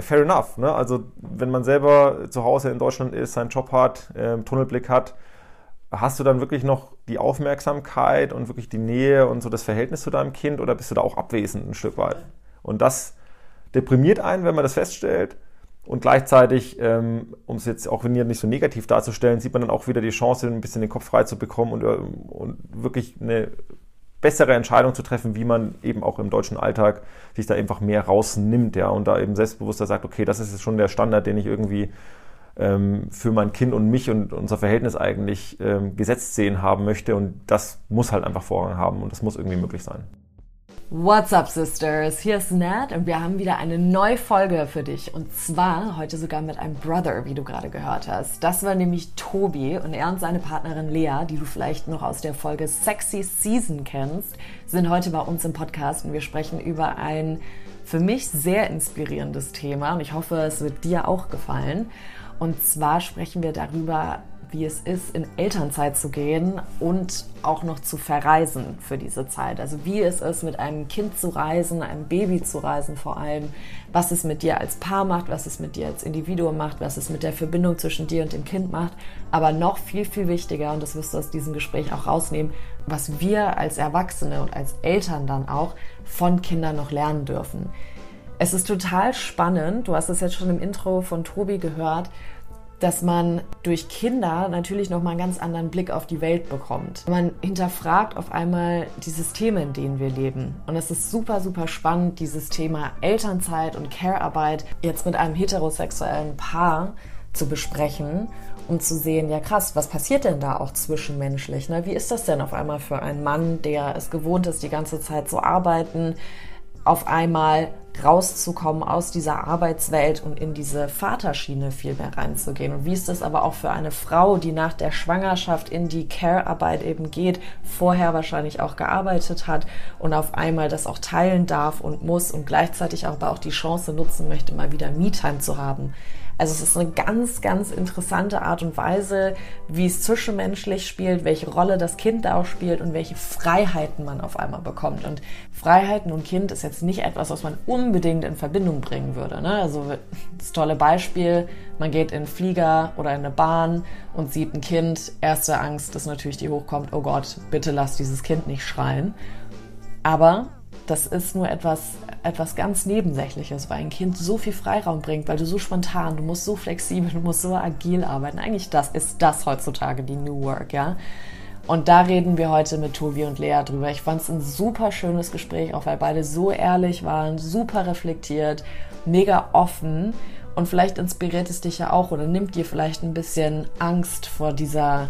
fair enough. Ne? Also wenn man selber zu Hause in Deutschland ist, seinen Job hat, äh, Tunnelblick hat, hast du dann wirklich noch die Aufmerksamkeit und wirklich die Nähe und so das Verhältnis zu deinem Kind oder bist du da auch abwesend ein Stück weit? Und das deprimiert einen, wenn man das feststellt. Und gleichzeitig, ähm, um es jetzt auch nicht so negativ darzustellen, sieht man dann auch wieder die Chance, ein bisschen den Kopf frei zu bekommen und, ähm, und wirklich eine bessere Entscheidung zu treffen, wie man eben auch im deutschen Alltag sich da einfach mehr rausnimmt, ja, und da eben selbstbewusster sagt, okay, das ist jetzt schon der Standard, den ich irgendwie ähm, für mein Kind und mich und unser Verhältnis eigentlich ähm, gesetzt sehen haben möchte und das muss halt einfach Vorrang haben und das muss irgendwie möglich sein. What's up, Sisters? Hier ist Nat und wir haben wieder eine neue Folge für dich. Und zwar heute sogar mit einem Brother, wie du gerade gehört hast. Das war nämlich Tobi und er und seine Partnerin Lea, die du vielleicht noch aus der Folge Sexy Season kennst, sind heute bei uns im Podcast und wir sprechen über ein für mich sehr inspirierendes Thema und ich hoffe, es wird dir auch gefallen. Und zwar sprechen wir darüber, wie es ist, in Elternzeit zu gehen und auch noch zu verreisen für diese Zeit. Also wie es ist, mit einem Kind zu reisen, einem Baby zu reisen vor allem, was es mit dir als Paar macht, was es mit dir als Individuum macht, was es mit der Verbindung zwischen dir und dem Kind macht. Aber noch viel, viel wichtiger, und das wirst du aus diesem Gespräch auch rausnehmen, was wir als Erwachsene und als Eltern dann auch von Kindern noch lernen dürfen. Es ist total spannend, du hast es jetzt schon im Intro von Tobi gehört, dass man durch Kinder natürlich nochmal einen ganz anderen Blick auf die Welt bekommt. Man hinterfragt auf einmal die Systeme, in denen wir leben. Und es ist super, super spannend, dieses Thema Elternzeit und Care-Arbeit jetzt mit einem heterosexuellen Paar zu besprechen um zu sehen, ja krass, was passiert denn da auch zwischenmenschlich? Ne? Wie ist das denn auf einmal für einen Mann, der es gewohnt ist, die ganze Zeit zu arbeiten, auf einmal rauszukommen aus dieser Arbeitswelt und in diese Vaterschiene viel mehr reinzugehen. Und wie ist das aber auch für eine Frau, die nach der Schwangerschaft in die Care-Arbeit eben geht, vorher wahrscheinlich auch gearbeitet hat und auf einmal das auch teilen darf und muss und gleichzeitig aber auch die Chance nutzen möchte, mal wieder Me-Time zu haben. Also es ist eine ganz, ganz interessante Art und Weise, wie es zwischenmenschlich spielt, welche Rolle das Kind da auch spielt und welche Freiheiten man auf einmal bekommt. Und Freiheiten und Kind ist jetzt nicht etwas, was man unbedingt in Verbindung bringen würde. Ne? Also das tolle Beispiel, man geht in einen Flieger oder in eine Bahn und sieht ein Kind. Erste Angst ist natürlich, die hochkommt, oh Gott, bitte lass dieses Kind nicht schreien. Aber das ist nur etwas, etwas ganz Nebensächliches, weil ein Kind so viel Freiraum bringt, weil du so spontan, du musst so flexibel, du musst so agil arbeiten. Eigentlich das ist das heutzutage die New Work, ja. Und da reden wir heute mit Tobi und Lea drüber. Ich fand es ein super schönes Gespräch, auch weil beide so ehrlich waren, super reflektiert, mega offen. Und vielleicht inspiriert es dich ja auch oder nimmt dir vielleicht ein bisschen Angst vor dieser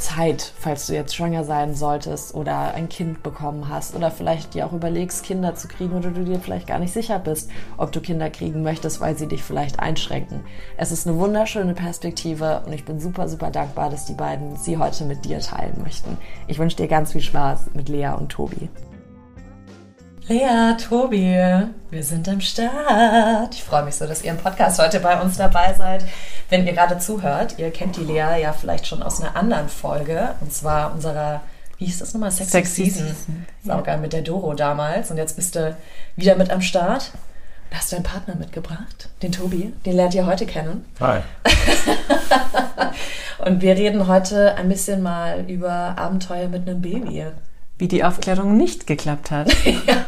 Zeit, falls du jetzt schwanger sein solltest oder ein Kind bekommen hast oder vielleicht dir auch überlegst, Kinder zu kriegen oder du dir vielleicht gar nicht sicher bist, ob du Kinder kriegen möchtest, weil sie dich vielleicht einschränken. Es ist eine wunderschöne Perspektive und ich bin super, super dankbar, dass die beiden sie heute mit dir teilen möchten. Ich wünsche dir ganz viel Spaß mit Lea und Tobi. Lea, Tobi, wir sind am Start. Ich freue mich so, dass ihr im Podcast heute bei uns dabei seid. Wenn ihr gerade zuhört, ihr kennt die Lea ja vielleicht schon aus einer anderen Folge, und zwar unserer, wie hieß das nochmal? Sexy, Sexy Season. Season. Saugeil ja. mit der Doro damals. Und jetzt bist du wieder mit am Start. Da hast du einen Partner mitgebracht, den Tobi. Den lernt ihr heute kennen. Hi. und wir reden heute ein bisschen mal über Abenteuer mit einem Baby wie die Aufklärung nicht geklappt hat. ja.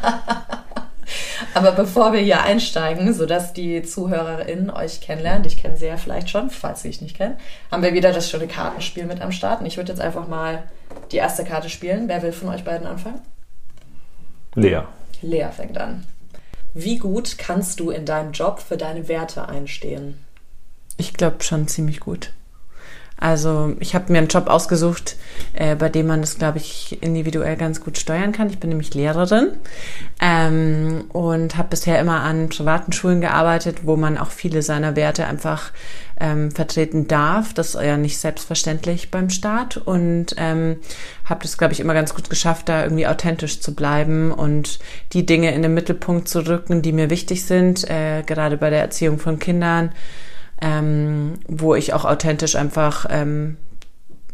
Aber bevor wir hier einsteigen, sodass die ZuhörerInnen euch kennenlernen, ich kenne sie ja vielleicht schon, falls sie ich nicht kennen, haben wir wieder das schöne Kartenspiel mit am Start. Und ich würde jetzt einfach mal die erste Karte spielen. Wer will von euch beiden anfangen? Lea. Lea fängt an. Wie gut kannst du in deinem Job für deine Werte einstehen? Ich glaube schon ziemlich gut. Also ich habe mir einen Job ausgesucht, äh, bei dem man das, glaube ich, individuell ganz gut steuern kann. Ich bin nämlich Lehrerin ähm, und habe bisher immer an privaten Schulen gearbeitet, wo man auch viele seiner Werte einfach ähm, vertreten darf. Das ist ja nicht selbstverständlich beim Staat und ähm, habe das, glaube ich, immer ganz gut geschafft, da irgendwie authentisch zu bleiben und die Dinge in den Mittelpunkt zu rücken, die mir wichtig sind, äh, gerade bei der Erziehung von Kindern ähm, wo ich auch authentisch einfach ähm,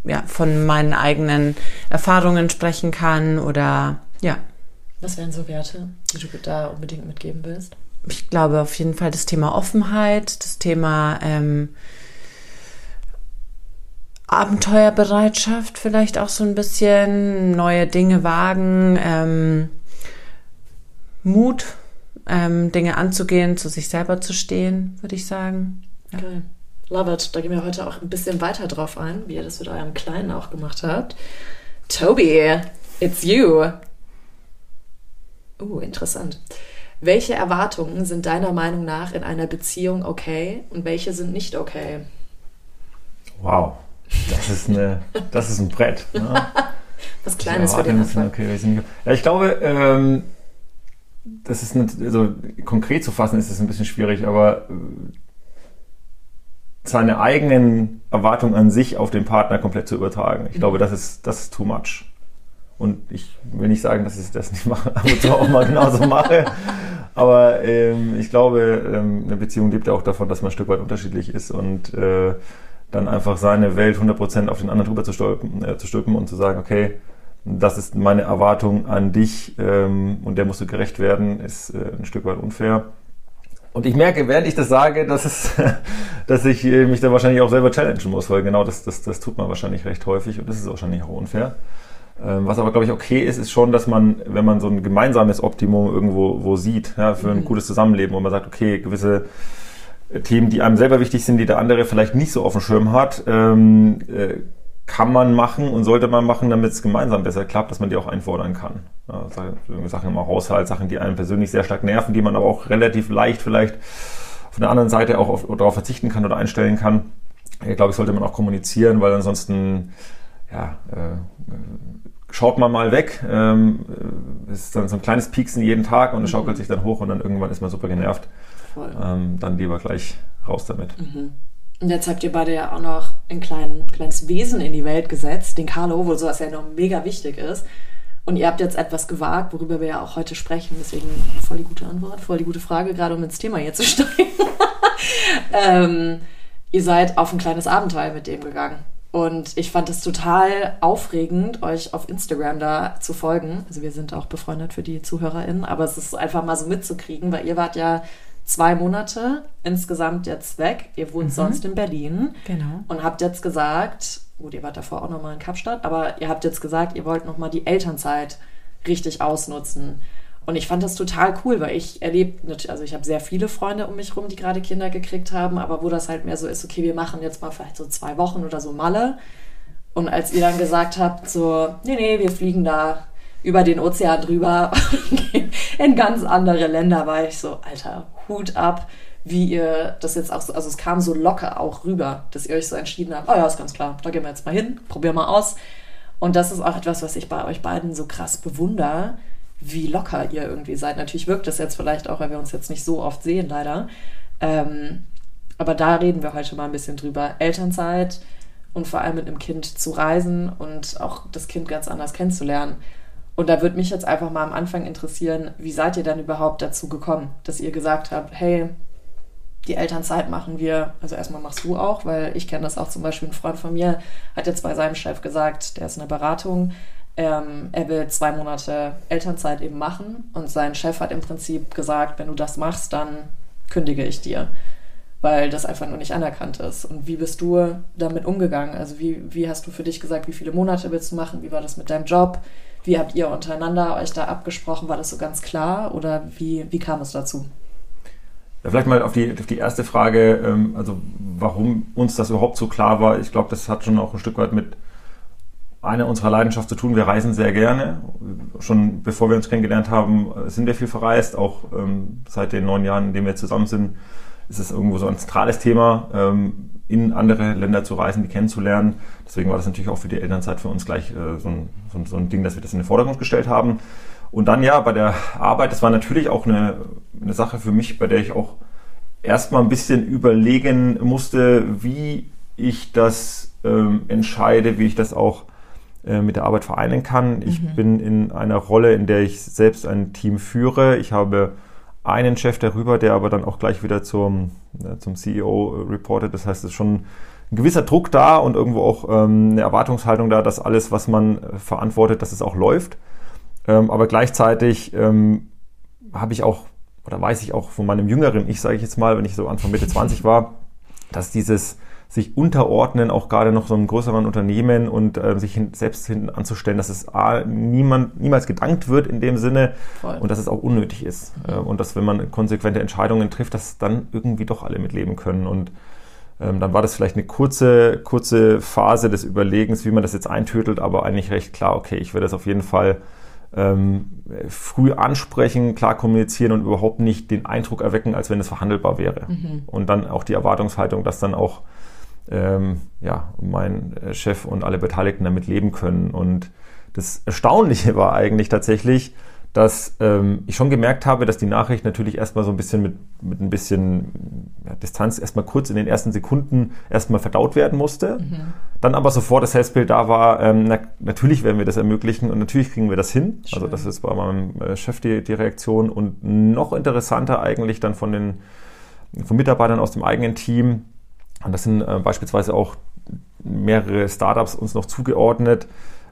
ja, von meinen eigenen Erfahrungen sprechen kann oder ja. Was wären so Werte, die du da unbedingt mitgeben willst? ich glaube auf jeden Fall das Thema Offenheit, das Thema ähm, Abenteuerbereitschaft vielleicht auch so ein bisschen, neue Dinge wagen, ähm, Mut, ähm, Dinge anzugehen, zu sich selber zu stehen, würde ich sagen. Ja. Okay. Love it. Da gehen wir heute auch ein bisschen weiter drauf ein, wie ihr das mit eurem Kleinen auch gemacht habt. Toby, it's you. Uh, interessant. Welche Erwartungen sind deiner Meinung nach in einer Beziehung okay und welche sind nicht okay? Wow, das ist, eine, das ist ein Brett. Ne? Was Kleines für den Anfang. Okay, ja, ich glaube, ähm, das ist nicht, also konkret zu fassen ist es ein bisschen schwierig, aber äh, seine eigenen Erwartungen an sich auf den Partner komplett zu übertragen. Ich mhm. glaube, das ist, das ist too much. Und ich will nicht sagen, dass ich das nicht mache, ab und zu auch mal genauso mache. Aber ähm, ich glaube, ähm, eine Beziehung lebt ja auch davon, dass man ein Stück weit unterschiedlich ist und äh, dann einfach seine Welt 100% auf den anderen drüber zu stülpen, äh, zu stülpen und zu sagen, okay, das ist meine Erwartung an dich ähm, und der musst du gerecht werden, ist äh, ein Stück weit unfair. Und ich merke, während ich das sage, dass, es, dass ich äh, mich da wahrscheinlich auch selber challengen muss, weil genau das, das, das tut man wahrscheinlich recht häufig und das ist wahrscheinlich auch unfair. Ähm, was aber, glaube ich, okay ist, ist schon, dass man, wenn man so ein gemeinsames Optimum irgendwo wo sieht, ja, für ein mhm. gutes Zusammenleben, wo man sagt, okay, gewisse Themen, die einem selber wichtig sind, die der andere vielleicht nicht so auf dem Schirm hat, ähm, äh, kann man machen und sollte man machen, damit es gemeinsam besser klappt, dass man die auch einfordern kann. Ja, Sachen im Haushalt, Sachen, die einen persönlich sehr stark nerven, die man aber auch relativ leicht vielleicht von der anderen Seite auch auf, darauf verzichten kann oder einstellen kann. Ich glaube, ich sollte man auch kommunizieren, weil ansonsten ja, äh, schaut man mal weg. Ähm, es ist dann so ein kleines Pieksen jeden Tag und es schaukelt mhm. sich dann hoch und dann irgendwann ist man super genervt. Ähm, dann lieber gleich raus damit. Mhm. Und jetzt habt ihr beide ja auch noch ein klein, kleines Wesen in die Welt gesetzt, den Carlo, wo sowas ja noch mega wichtig ist. Und ihr habt jetzt etwas gewagt, worüber wir ja auch heute sprechen. Deswegen voll die gute Antwort, voll die gute Frage, gerade um ins Thema hier zu steigen. ähm, ihr seid auf ein kleines Abenteuer mit dem gegangen. Und ich fand es total aufregend, euch auf Instagram da zu folgen. Also wir sind auch befreundet für die ZuhörerInnen, aber es ist einfach mal so mitzukriegen, weil ihr wart ja zwei Monate insgesamt jetzt weg. Ihr wohnt mhm. sonst in Berlin. Genau. Und habt jetzt gesagt, gut, ihr wart davor auch nochmal in Kapstadt, aber ihr habt jetzt gesagt, ihr wollt nochmal die Elternzeit richtig ausnutzen. Und ich fand das total cool, weil ich erlebe, also ich habe sehr viele Freunde um mich rum, die gerade Kinder gekriegt haben, aber wo das halt mehr so ist, okay, wir machen jetzt mal vielleicht so zwei Wochen oder so Malle. Und als ihr dann gesagt habt, so, nee, nee, wir fliegen da über den Ozean drüber in ganz andere Länder, war ich so, Alter, Hut ab, wie ihr das jetzt auch so, also es kam so locker auch rüber, dass ihr euch so entschieden habt, oh ja, ist ganz klar, da gehen wir jetzt mal hin, probieren mal aus. Und das ist auch etwas, was ich bei euch beiden so krass bewundere, wie locker ihr irgendwie seid. Natürlich wirkt das jetzt vielleicht auch, weil wir uns jetzt nicht so oft sehen, leider. Ähm, aber da reden wir heute mal ein bisschen drüber. Elternzeit und vor allem mit einem Kind zu reisen und auch das Kind ganz anders kennenzulernen. Und da würde mich jetzt einfach mal am Anfang interessieren, wie seid ihr dann überhaupt dazu gekommen, dass ihr gesagt habt, hey, die Elternzeit machen wir, also erstmal machst du auch, weil ich kenne das auch zum Beispiel, ein Freund von mir hat jetzt bei seinem Chef gesagt, der ist in der Beratung, ähm, er will zwei Monate Elternzeit eben machen und sein Chef hat im Prinzip gesagt, wenn du das machst, dann kündige ich dir, weil das einfach nur nicht anerkannt ist. Und wie bist du damit umgegangen? Also wie, wie hast du für dich gesagt, wie viele Monate willst du machen? Wie war das mit deinem Job? Wie habt ihr untereinander euch da abgesprochen? War das so ganz klar oder wie, wie kam es dazu? Vielleicht mal auf die, auf die erste Frage, ähm, also warum uns das überhaupt so klar war. Ich glaube, das hat schon auch ein Stück weit mit einer unserer Leidenschaften zu tun. Wir reisen sehr gerne. Schon bevor wir uns kennengelernt haben, sind wir viel verreist. Auch ähm, seit den neun Jahren, in denen wir zusammen sind, ist es irgendwo so ein zentrales Thema. Ähm, in andere Länder zu reisen, die kennenzulernen. Deswegen war das natürlich auch für die Elternzeit für uns gleich äh, so, ein, so, ein, Ding, dass wir das in den Vordergrund gestellt haben. Und dann ja, bei der Arbeit, das war natürlich auch eine, eine Sache für mich, bei der ich auch erstmal ein bisschen überlegen musste, wie ich das ähm, entscheide, wie ich das auch äh, mit der Arbeit vereinen kann. Ich mhm. bin in einer Rolle, in der ich selbst ein Team führe. Ich habe einen Chef darüber, der aber dann auch gleich wieder zum, äh, zum CEO reportet. Das heißt, es ist schon ein gewisser Druck da und irgendwo auch ähm, eine Erwartungshaltung da, dass alles, was man äh, verantwortet, dass es auch läuft. Ähm, aber gleichzeitig ähm, habe ich auch oder weiß ich auch von meinem jüngeren Ich, sage ich jetzt mal, wenn ich so Anfang Mitte 20 war, dass dieses sich unterordnen, auch gerade noch so einem größeren Unternehmen und äh, sich hin, selbst hinten anzustellen, dass es A, niemand, niemals gedankt wird in dem Sinne Voll. und dass es auch unnötig ist. Mhm. Äh, und dass, wenn man konsequente Entscheidungen trifft, dass dann irgendwie doch alle mitleben können. Und ähm, dann war das vielleicht eine kurze, kurze Phase des Überlegens, wie man das jetzt eintötelt, aber eigentlich recht klar, okay, ich werde das auf jeden Fall ähm, früh ansprechen, klar kommunizieren und überhaupt nicht den Eindruck erwecken, als wenn es verhandelbar wäre. Mhm. Und dann auch die Erwartungshaltung, dass dann auch ähm, ja, mein Chef und alle Beteiligten damit leben können. Und das Erstaunliche war eigentlich tatsächlich, dass ähm, ich schon gemerkt habe, dass die Nachricht natürlich erstmal so ein bisschen mit, mit ein bisschen ja, Distanz erstmal kurz in den ersten Sekunden erstmal verdaut werden musste. Mhm. Dann aber sofort das Selbstbild da war, ähm, na, natürlich werden wir das ermöglichen und natürlich kriegen wir das hin. Schön. Also das ist bei meinem äh, Chef die, die Reaktion und noch interessanter eigentlich dann von den von Mitarbeitern aus dem eigenen Team, und das sind äh, beispielsweise auch mehrere Startups uns noch zugeordnet,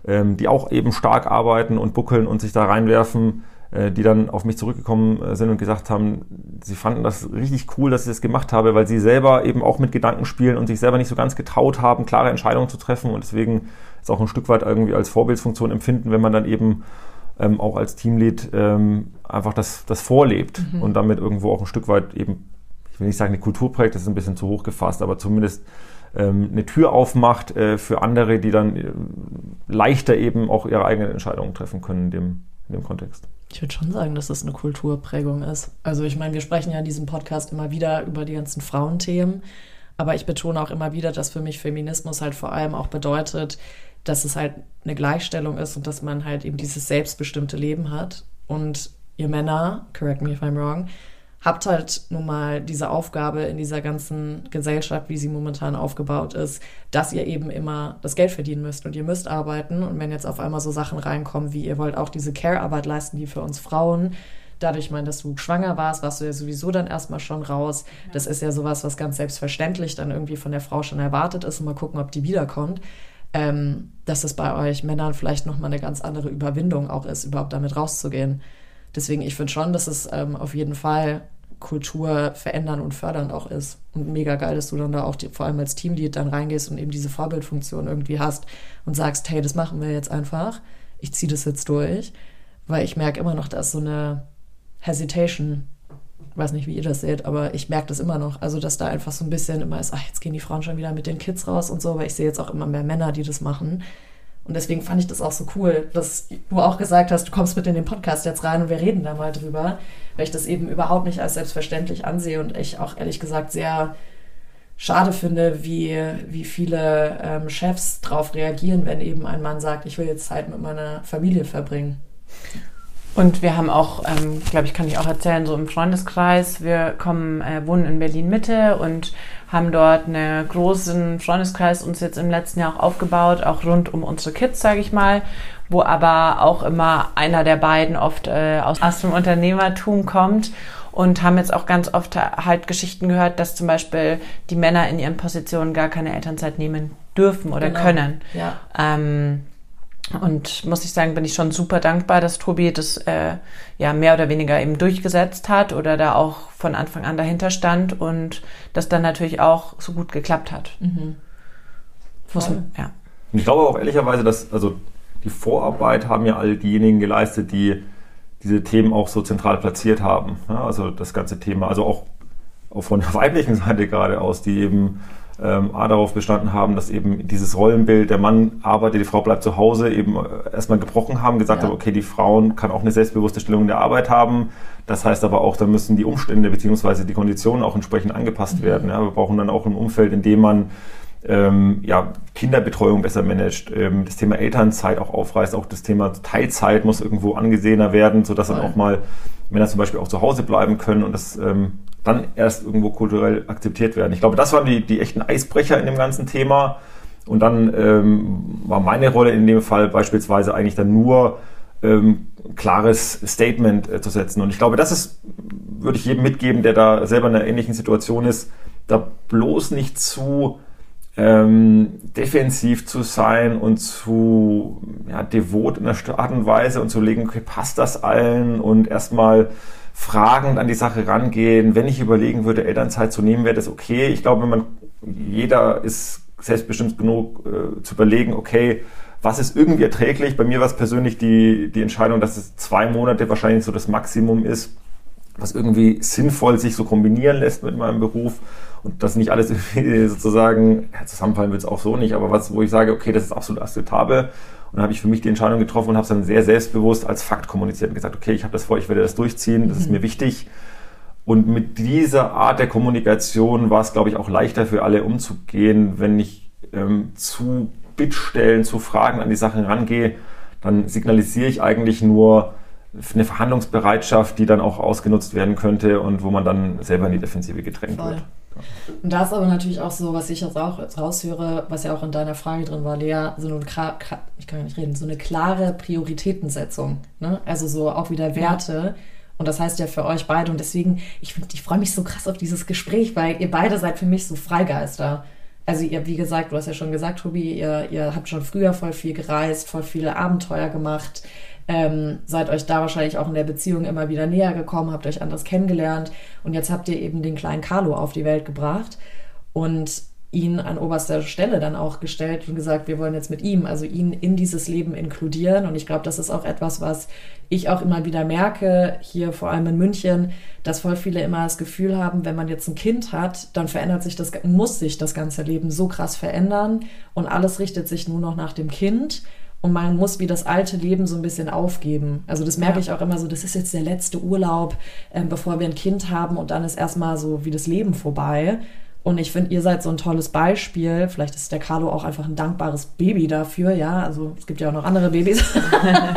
ähm, die auch eben stark arbeiten und buckeln und sich da reinwerfen, äh, die dann auf mich zurückgekommen äh, sind und gesagt haben, sie fanden das richtig cool, dass ich das gemacht habe, weil sie selber eben auch mit Gedanken spielen und sich selber nicht so ganz getraut haben, klare Entscheidungen zu treffen und deswegen es auch ein Stück weit irgendwie als Vorbildsfunktion empfinden, wenn man dann eben ähm, auch als Teamlead ähm, einfach das, das vorlebt mhm. und damit irgendwo auch ein Stück weit eben ich will nicht sagen, eine Kulturprojekt, das ist ein bisschen zu hoch gefasst, aber zumindest ähm, eine Tür aufmacht äh, für andere, die dann äh, leichter eben auch ihre eigenen Entscheidungen treffen können in dem, in dem Kontext. Ich würde schon sagen, dass das eine Kulturprägung ist. Also ich meine, wir sprechen ja in diesem Podcast immer wieder über die ganzen Frauenthemen, aber ich betone auch immer wieder, dass für mich Feminismus halt vor allem auch bedeutet, dass es halt eine Gleichstellung ist und dass man halt eben dieses selbstbestimmte Leben hat. Und ihr Männer, correct me if I'm wrong, habt halt nun mal diese Aufgabe in dieser ganzen Gesellschaft, wie sie momentan aufgebaut ist, dass ihr eben immer das Geld verdienen müsst und ihr müsst arbeiten. Und wenn jetzt auf einmal so Sachen reinkommen, wie ihr wollt auch diese Care-Arbeit leisten, die für uns Frauen, dadurch, mein, dass du schwanger warst, warst du ja sowieso dann erstmal schon raus. Das ist ja sowas, was ganz selbstverständlich dann irgendwie von der Frau schon erwartet ist und mal gucken, ob die wiederkommt. Ähm, dass es bei euch Männern vielleicht nochmal eine ganz andere Überwindung auch ist, überhaupt damit rauszugehen. Deswegen, ich finde schon, dass es ähm, auf jeden Fall Kultur verändern und fördern auch ist. Und mega geil, dass du dann da auch die, vor allem als Teamlead dann reingehst und eben diese Vorbildfunktion irgendwie hast und sagst, hey, das machen wir jetzt einfach. Ich ziehe das jetzt durch. Weil ich merke immer noch, da ist so eine Hesitation. Ich weiß nicht, wie ihr das seht, aber ich merke das immer noch. Also, dass da einfach so ein bisschen immer ist, ach, jetzt gehen die Frauen schon wieder mit den Kids raus und so, aber ich sehe jetzt auch immer mehr Männer, die das machen. Und deswegen fand ich das auch so cool, dass du auch gesagt hast, du kommst mit in den Podcast jetzt rein und wir reden da mal drüber, weil ich das eben überhaupt nicht als selbstverständlich ansehe und ich auch ehrlich gesagt sehr schade finde, wie, wie viele ähm, Chefs darauf reagieren, wenn eben ein Mann sagt, ich will jetzt Zeit mit meiner Familie verbringen. Und wir haben auch, ähm, glaube ich, kann ich auch erzählen, so im Freundeskreis, wir kommen, äh, wohnen in Berlin Mitte und haben dort einen großen Freundeskreis uns jetzt im letzten Jahr auch aufgebaut, auch rund um unsere Kids, sage ich mal, wo aber auch immer einer der beiden oft äh, aus, aus dem Unternehmertum kommt und haben jetzt auch ganz oft halt Geschichten gehört, dass zum Beispiel die Männer in ihren Positionen gar keine Elternzeit nehmen dürfen oder genau. können. Ja. Ähm, und muss ich sagen, bin ich schon super dankbar, dass Tobi das äh, ja mehr oder weniger eben durchgesetzt hat oder da auch von Anfang an dahinter stand und das dann natürlich auch so gut geklappt hat. Mhm. Muss, ja. Und ich glaube auch ehrlicherweise, dass also die Vorarbeit haben ja all diejenigen geleistet, die diese Themen auch so zentral platziert haben. Ja, also das ganze Thema, also auch, auch von der weiblichen Seite gerade aus, die eben ähm, A darauf bestanden haben, dass eben dieses Rollenbild, der Mann arbeitet, die Frau bleibt zu Hause, eben äh, erstmal gebrochen haben, gesagt ja. haben, okay, die Frauen kann auch eine selbstbewusste Stellung in der Arbeit haben. Das heißt aber auch, da müssen die Umstände bzw. die Konditionen auch entsprechend angepasst mhm. werden. Ja, wir brauchen dann auch ein Umfeld, in dem man ähm, ja, Kinderbetreuung besser managt, ähm, das Thema Elternzeit auch aufreißt, auch das Thema Teilzeit muss irgendwo angesehener werden, sodass dann auch mal Männer zum Beispiel auch zu Hause bleiben können und das ähm, dann erst irgendwo kulturell akzeptiert werden. Ich glaube, das waren die, die echten Eisbrecher in dem ganzen Thema. Und dann ähm, war meine Rolle in dem Fall beispielsweise eigentlich dann nur ähm, klares Statement äh, zu setzen. Und ich glaube, das ist, würde ich jedem mitgeben, der da selber in einer ähnlichen Situation ist, da bloß nicht zu ähm, defensiv zu sein und zu ja, devot in der Art und Weise und zu legen, okay, passt das allen und erstmal fragend an die Sache rangehen. Wenn ich überlegen würde, Elternzeit zu nehmen, wäre das okay. Ich glaube, man, jeder ist selbstbestimmt genug äh, zu überlegen, okay, was ist irgendwie erträglich? Bei mir war es persönlich die, die Entscheidung, dass es zwei Monate wahrscheinlich so das Maximum ist, was irgendwie sinnvoll sich so kombinieren lässt mit meinem Beruf und das nicht alles sozusagen, ja, zusammenfallen wird es auch so nicht, aber was, wo ich sage, okay, das ist absolut akzeptabel. Und dann habe ich für mich die Entscheidung getroffen und habe es dann sehr selbstbewusst als Fakt kommuniziert und gesagt, okay, ich habe das vor, ich werde das durchziehen, das ist mir wichtig. Und mit dieser Art der Kommunikation war es, glaube ich, auch leichter für alle umzugehen, wenn ich ähm, zu Bittstellen, zu Fragen an die Sachen rangehe, dann signalisiere ich eigentlich nur eine Verhandlungsbereitschaft, die dann auch ausgenutzt werden könnte und wo man dann selber in die Defensive gedrängt Voll. wird. Und da ist aber natürlich auch so, was ich jetzt auch jetzt raushöre, was ja auch in deiner Frage drin war, Lea, so eine, ich kann nicht reden, so eine klare Prioritätensetzung. Ne? Also so auch wieder Werte. Und das heißt ja für euch beide. Und deswegen, ich, ich freue mich so krass auf dieses Gespräch, weil ihr beide seid für mich so Freigeister. Also ihr, wie gesagt, du hast ja schon gesagt, Tobi, ihr, ihr habt schon früher voll viel gereist, voll viele Abenteuer gemacht ähm, seid euch da wahrscheinlich auch in der Beziehung immer wieder näher gekommen, habt euch anders kennengelernt und jetzt habt ihr eben den kleinen Carlo auf die Welt gebracht und ihn an oberster Stelle dann auch gestellt und gesagt, wir wollen jetzt mit ihm, also ihn in dieses Leben inkludieren. Und ich glaube, das ist auch etwas, was ich auch immer wieder merke, hier vor allem in München, dass voll viele immer das Gefühl haben, wenn man jetzt ein Kind hat, dann verändert sich das, muss sich das ganze Leben so krass verändern und alles richtet sich nur noch nach dem Kind und man muss wie das alte Leben so ein bisschen aufgeben. Also das merke ja. ich auch immer so, das ist jetzt der letzte Urlaub, äh, bevor wir ein Kind haben und dann ist erstmal so wie das Leben vorbei. Und ich finde, ihr seid so ein tolles Beispiel. Vielleicht ist der Carlo auch einfach ein dankbares Baby dafür, ja. Also es gibt ja auch noch andere Babys.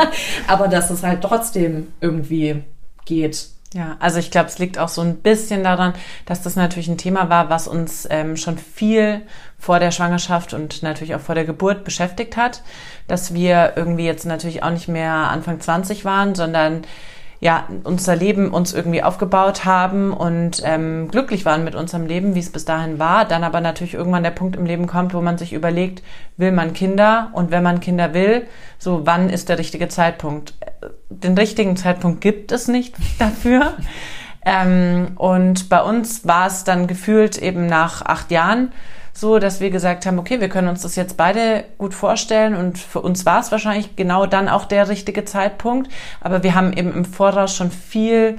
Aber dass es halt trotzdem irgendwie geht. Ja, also ich glaube, es liegt auch so ein bisschen daran, dass das natürlich ein Thema war, was uns ähm, schon viel vor der Schwangerschaft und natürlich auch vor der Geburt beschäftigt hat, dass wir irgendwie jetzt natürlich auch nicht mehr Anfang 20 waren, sondern ja, unser Leben uns irgendwie aufgebaut haben und ähm, glücklich waren mit unserem Leben, wie es bis dahin war. Dann aber natürlich irgendwann der Punkt im Leben kommt, wo man sich überlegt, will man Kinder? Und wenn man Kinder will, so wann ist der richtige Zeitpunkt? Den richtigen Zeitpunkt gibt es nicht dafür. ähm, und bei uns war es dann gefühlt eben nach acht Jahren so, dass wir gesagt haben, okay, wir können uns das jetzt beide gut vorstellen und für uns war es wahrscheinlich genau dann auch der richtige Zeitpunkt. Aber wir haben eben im Voraus schon viel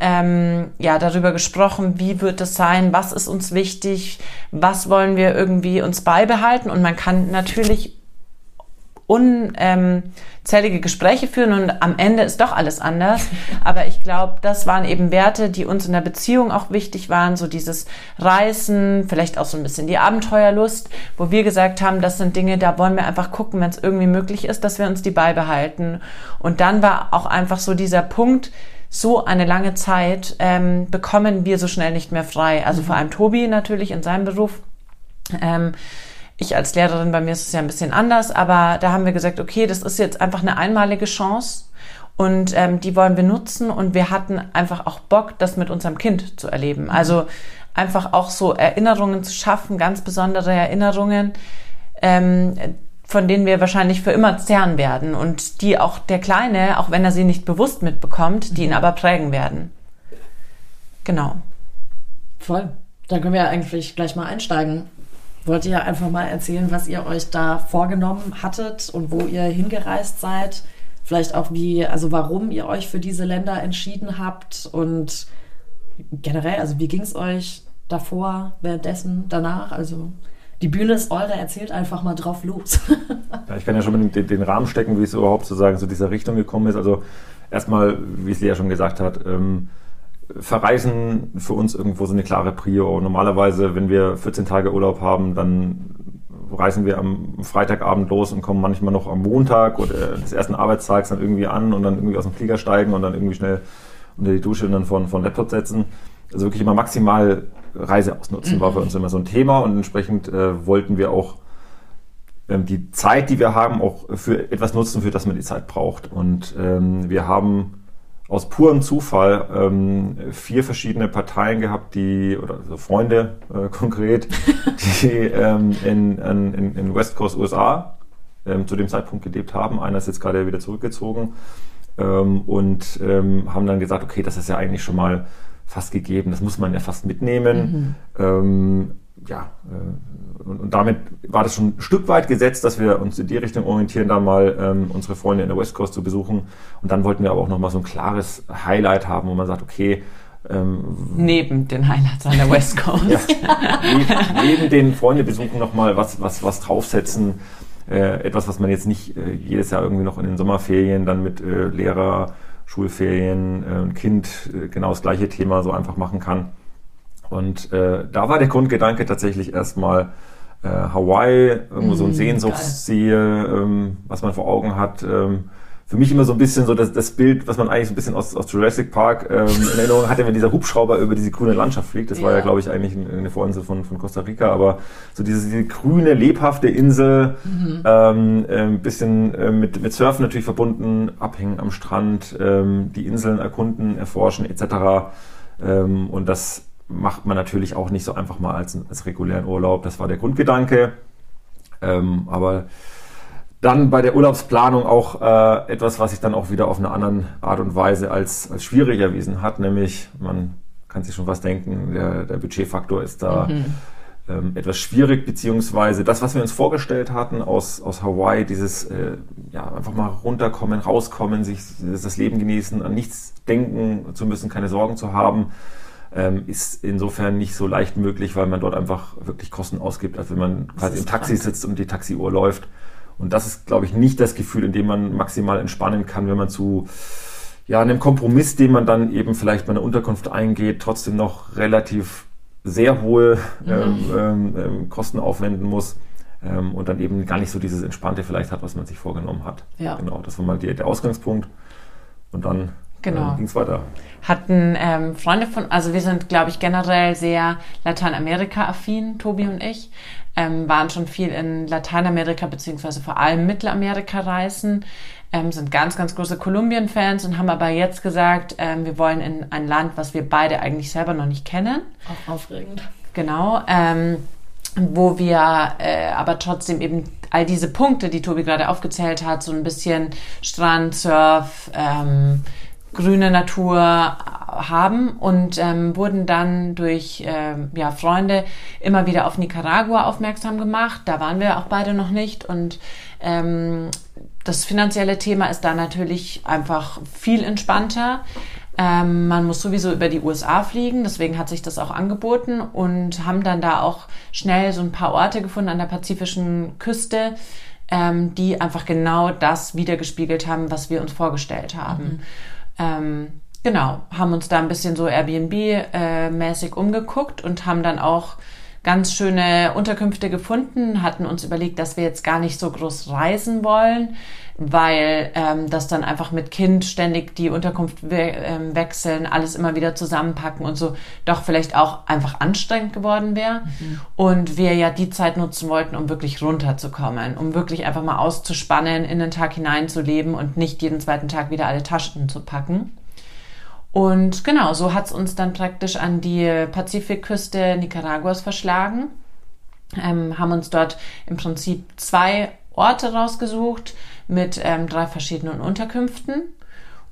ähm, ja darüber gesprochen, wie wird es sein, was ist uns wichtig, was wollen wir irgendwie uns beibehalten und man kann natürlich unzählige Gespräche führen und am Ende ist doch alles anders. Aber ich glaube, das waren eben Werte, die uns in der Beziehung auch wichtig waren, so dieses Reisen, vielleicht auch so ein bisschen die Abenteuerlust, wo wir gesagt haben, das sind Dinge, da wollen wir einfach gucken, wenn es irgendwie möglich ist, dass wir uns die beibehalten. Und dann war auch einfach so dieser Punkt, so eine lange Zeit ähm, bekommen wir so schnell nicht mehr frei. Also mhm. vor allem Tobi natürlich in seinem Beruf. Ähm, ich als Lehrerin, bei mir ist es ja ein bisschen anders, aber da haben wir gesagt, okay, das ist jetzt einfach eine einmalige Chance und ähm, die wollen wir nutzen und wir hatten einfach auch Bock, das mit unserem Kind zu erleben. Mhm. Also einfach auch so Erinnerungen zu schaffen, ganz besondere Erinnerungen, ähm, von denen wir wahrscheinlich für immer zehren werden und die auch der Kleine, auch wenn er sie nicht bewusst mitbekommt, die ihn mhm. aber prägen werden. Genau. Voll. Dann können wir eigentlich gleich mal einsteigen wollt ihr einfach mal erzählen, was ihr euch da vorgenommen hattet und wo ihr hingereist seid. Vielleicht auch wie, also warum ihr euch für diese Länder entschieden habt und generell, also wie ging es euch davor, währenddessen, danach? Also die Bühne ist eure, erzählt einfach mal drauf los. ja, ich kann ja schon mal den, den, Rahmen stecken, wie es überhaupt sozusagen zu dieser Richtung gekommen ist. Also erstmal, wie es Lea schon gesagt hat, ähm, Verreisen für uns irgendwo so eine klare Prio. Normalerweise, wenn wir 14 Tage Urlaub haben, dann reisen wir am Freitagabend los und kommen manchmal noch am Montag oder des ersten Arbeitstags dann irgendwie an und dann irgendwie aus dem Flieger steigen und dann irgendwie schnell unter die Dusche und dann von, von Laptop setzen. Also wirklich immer maximal Reise ausnutzen war für uns immer so ein Thema und entsprechend äh, wollten wir auch ähm, die Zeit, die wir haben, auch für etwas nutzen, für das man die Zeit braucht. Und ähm, wir haben aus purem Zufall ähm, vier verschiedene Parteien gehabt, die, oder also Freunde äh, konkret, die ähm, in, in, in West Coast USA ähm, zu dem Zeitpunkt gelebt haben. Einer ist jetzt gerade wieder zurückgezogen. ähm, und ähm, haben dann gesagt, okay, das ist ja eigentlich schon mal fast gegeben, das muss man ja fast mitnehmen. Mhm. Ähm, ja, äh, und, und, damit war das schon ein Stück weit gesetzt, dass wir uns in die Richtung orientieren, da mal ähm, unsere Freunde in der West Coast zu besuchen. Und dann wollten wir aber auch nochmal so ein klares Highlight haben, wo man sagt, okay, ähm, neben den Highlights an der West Coast. ja, neben, den Freundebesuchen nochmal was, was, was draufsetzen. Äh, etwas, was man jetzt nicht äh, jedes Jahr irgendwie noch in den Sommerferien dann mit äh, Lehrer, Schulferien, äh, Kind äh, genau das gleiche Thema so einfach machen kann. Und äh, da war der Grundgedanke tatsächlich erstmal äh, Hawaii, irgendwo mm, so ein mhm, Sehnsuchtsziel, ähm, was man vor Augen hat. Ähm, für mich immer so ein bisschen so das, das Bild, was man eigentlich so ein bisschen aus, aus Jurassic Park ähm, in Erinnerung hatte, wenn dieser Hubschrauber über diese grüne Landschaft fliegt. Das ja. war ja, glaube ich, eigentlich eine Vorinsel von, von Costa Rica, aber so diese, diese grüne, lebhafte Insel, mhm. ähm, ein ähm, bisschen äh, mit, mit Surfen natürlich verbunden, abhängen am Strand, ähm, die Inseln erkunden, erforschen etc. Ähm, und das macht man natürlich auch nicht so einfach mal als, als regulären Urlaub. Das war der Grundgedanke. Ähm, aber dann bei der Urlaubsplanung auch äh, etwas, was sich dann auch wieder auf eine andere Art und Weise als, als schwierig erwiesen hat, nämlich man kann sich schon was denken, der, der Budgetfaktor ist da mhm. ähm, etwas schwierig, beziehungsweise das, was wir uns vorgestellt hatten aus, aus Hawaii, dieses äh, ja, einfach mal runterkommen, rauskommen, sich das Leben genießen, an nichts denken zu müssen, keine Sorgen zu haben, ähm, ist insofern nicht so leicht möglich, weil man dort einfach wirklich Kosten ausgibt, als wenn man quasi im Taxi krank. sitzt und die Taxiuhr läuft. Und das ist, glaube ich, nicht das Gefühl, in dem man maximal entspannen kann, wenn man zu ja, einem Kompromiss, den man dann eben vielleicht bei einer Unterkunft eingeht, trotzdem noch relativ sehr hohe mhm. ähm, ähm, ähm, Kosten aufwenden muss ähm, und dann eben gar nicht so dieses Entspannte vielleicht hat, was man sich vorgenommen hat. Ja. Genau, das war mal die, der Ausgangspunkt. Und dann genau. äh, ging es weiter. Hatten ähm, Freunde von, also wir sind, glaube ich, generell sehr Lateinamerika-affin, Tobi und ich ähm, waren schon viel in Lateinamerika beziehungsweise vor allem Mittelamerika reisen, ähm, sind ganz, ganz große Kolumbien-Fans und haben aber jetzt gesagt, ähm, wir wollen in ein Land, was wir beide eigentlich selber noch nicht kennen. Auch aufregend. Genau. Ähm, wo wir äh, aber trotzdem eben all diese Punkte, die Tobi gerade aufgezählt hat, so ein bisschen Strand, Surf, ähm, grüne Natur haben und ähm, wurden dann durch ähm, ja, Freunde immer wieder auf Nicaragua aufmerksam gemacht. Da waren wir auch beide noch nicht und ähm, das finanzielle Thema ist da natürlich einfach viel entspannter. Ähm, man muss sowieso über die USA fliegen, deswegen hat sich das auch angeboten und haben dann da auch schnell so ein paar Orte gefunden an der pazifischen Küste, ähm, die einfach genau das wiedergespiegelt haben, was wir uns vorgestellt haben. Mhm. Ähm, genau, haben uns da ein bisschen so Airbnb-mäßig umgeguckt und haben dann auch ganz schöne Unterkünfte gefunden, hatten uns überlegt, dass wir jetzt gar nicht so groß reisen wollen, weil ähm, das dann einfach mit Kind ständig die Unterkunft we ähm, wechseln, alles immer wieder zusammenpacken und so doch vielleicht auch einfach anstrengend geworden wäre. Mhm. Und wir ja die Zeit nutzen wollten, um wirklich runterzukommen, um wirklich einfach mal auszuspannen, in den Tag hineinzuleben und nicht jeden zweiten Tag wieder alle Taschen zu packen. Und genau, so hat es uns dann praktisch an die Pazifikküste Nicaraguas verschlagen. Ähm, haben uns dort im Prinzip zwei Orte rausgesucht mit ähm, drei verschiedenen Unterkünften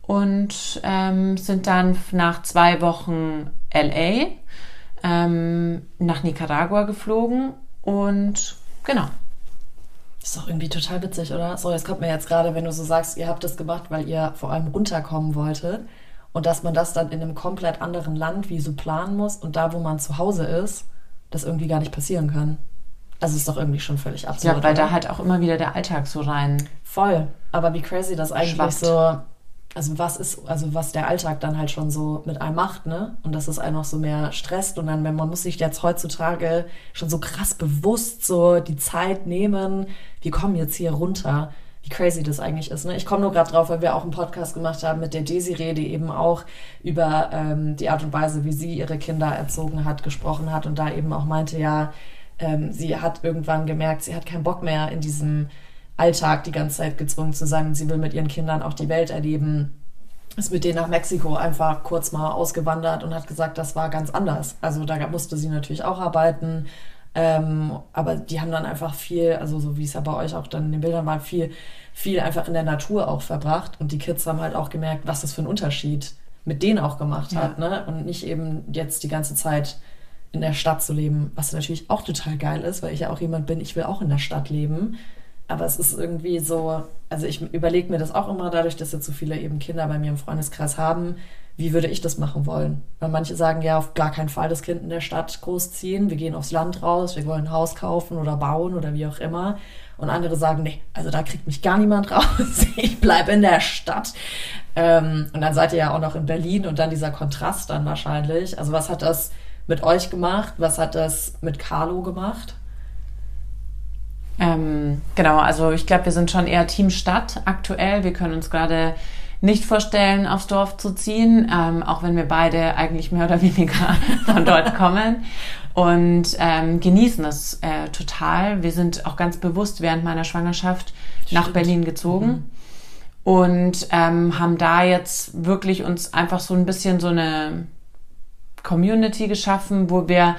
und ähm, sind dann nach zwei Wochen LA ähm, nach Nicaragua geflogen und genau. ist doch irgendwie total witzig, oder? So, jetzt kommt mir jetzt gerade, wenn du so sagst, ihr habt das gemacht, weil ihr vor allem runterkommen wolltet und dass man das dann in einem komplett anderen Land wie so planen muss und da, wo man zu Hause ist, das irgendwie gar nicht passieren kann. Also ist doch irgendwie schon völlig absurd. Ja, weil oder? da halt auch immer wieder der Alltag so rein. Voll. Aber wie crazy das eigentlich schwappt. so. Also was ist, also was der Alltag dann halt schon so mit einem macht, ne? Und dass es einen auch so mehr stresst. Und dann, wenn man muss sich jetzt heutzutage schon so krass bewusst so die Zeit nehmen, wir kommen jetzt hier runter wie crazy das eigentlich ist. Ne? Ich komme nur gerade drauf, weil wir auch einen Podcast gemacht haben mit der Desiree, die eben auch über ähm, die Art und Weise, wie sie ihre Kinder erzogen hat, gesprochen hat und da eben auch meinte, ja, ähm, sie hat irgendwann gemerkt, sie hat keinen Bock mehr in diesem Alltag die ganze Zeit gezwungen zu sein. Sie will mit ihren Kindern auch die Welt erleben. Ist mit denen nach Mexiko einfach kurz mal ausgewandert und hat gesagt, das war ganz anders. Also da musste sie natürlich auch arbeiten, ähm, aber die haben dann einfach viel, also so wie es ja bei euch auch dann in den Bildern war, viel viel einfach in der Natur auch verbracht und die Kids haben halt auch gemerkt, was das für ein Unterschied mit denen auch gemacht ja. hat, ne? Und nicht eben jetzt die ganze Zeit in der Stadt zu leben, was natürlich auch total geil ist, weil ich ja auch jemand bin, ich will auch in der Stadt leben. Aber es ist irgendwie so, also ich überlege mir das auch immer dadurch, dass jetzt so viele eben Kinder bei mir im Freundeskreis haben, wie würde ich das machen wollen? Weil manche sagen ja auf gar keinen Fall das Kind in der Stadt großziehen, wir gehen aufs Land raus, wir wollen ein Haus kaufen oder bauen oder wie auch immer. Und andere sagen, nee, also da kriegt mich gar niemand raus, ich bleibe in der Stadt. Ähm, und dann seid ihr ja auch noch in Berlin und dann dieser Kontrast dann wahrscheinlich. Also was hat das mit euch gemacht? Was hat das mit Carlo gemacht? Ähm, genau, also ich glaube, wir sind schon eher Team Stadt aktuell. Wir können uns gerade nicht vorstellen, aufs Dorf zu ziehen, ähm, auch wenn wir beide eigentlich mehr oder weniger von dort kommen und ähm, genießen das äh, total. Wir sind auch ganz bewusst während meiner Schwangerschaft Stimmt. nach Berlin gezogen. Mhm. Und ähm, haben da jetzt wirklich uns einfach so ein bisschen so eine Community geschaffen, wo wir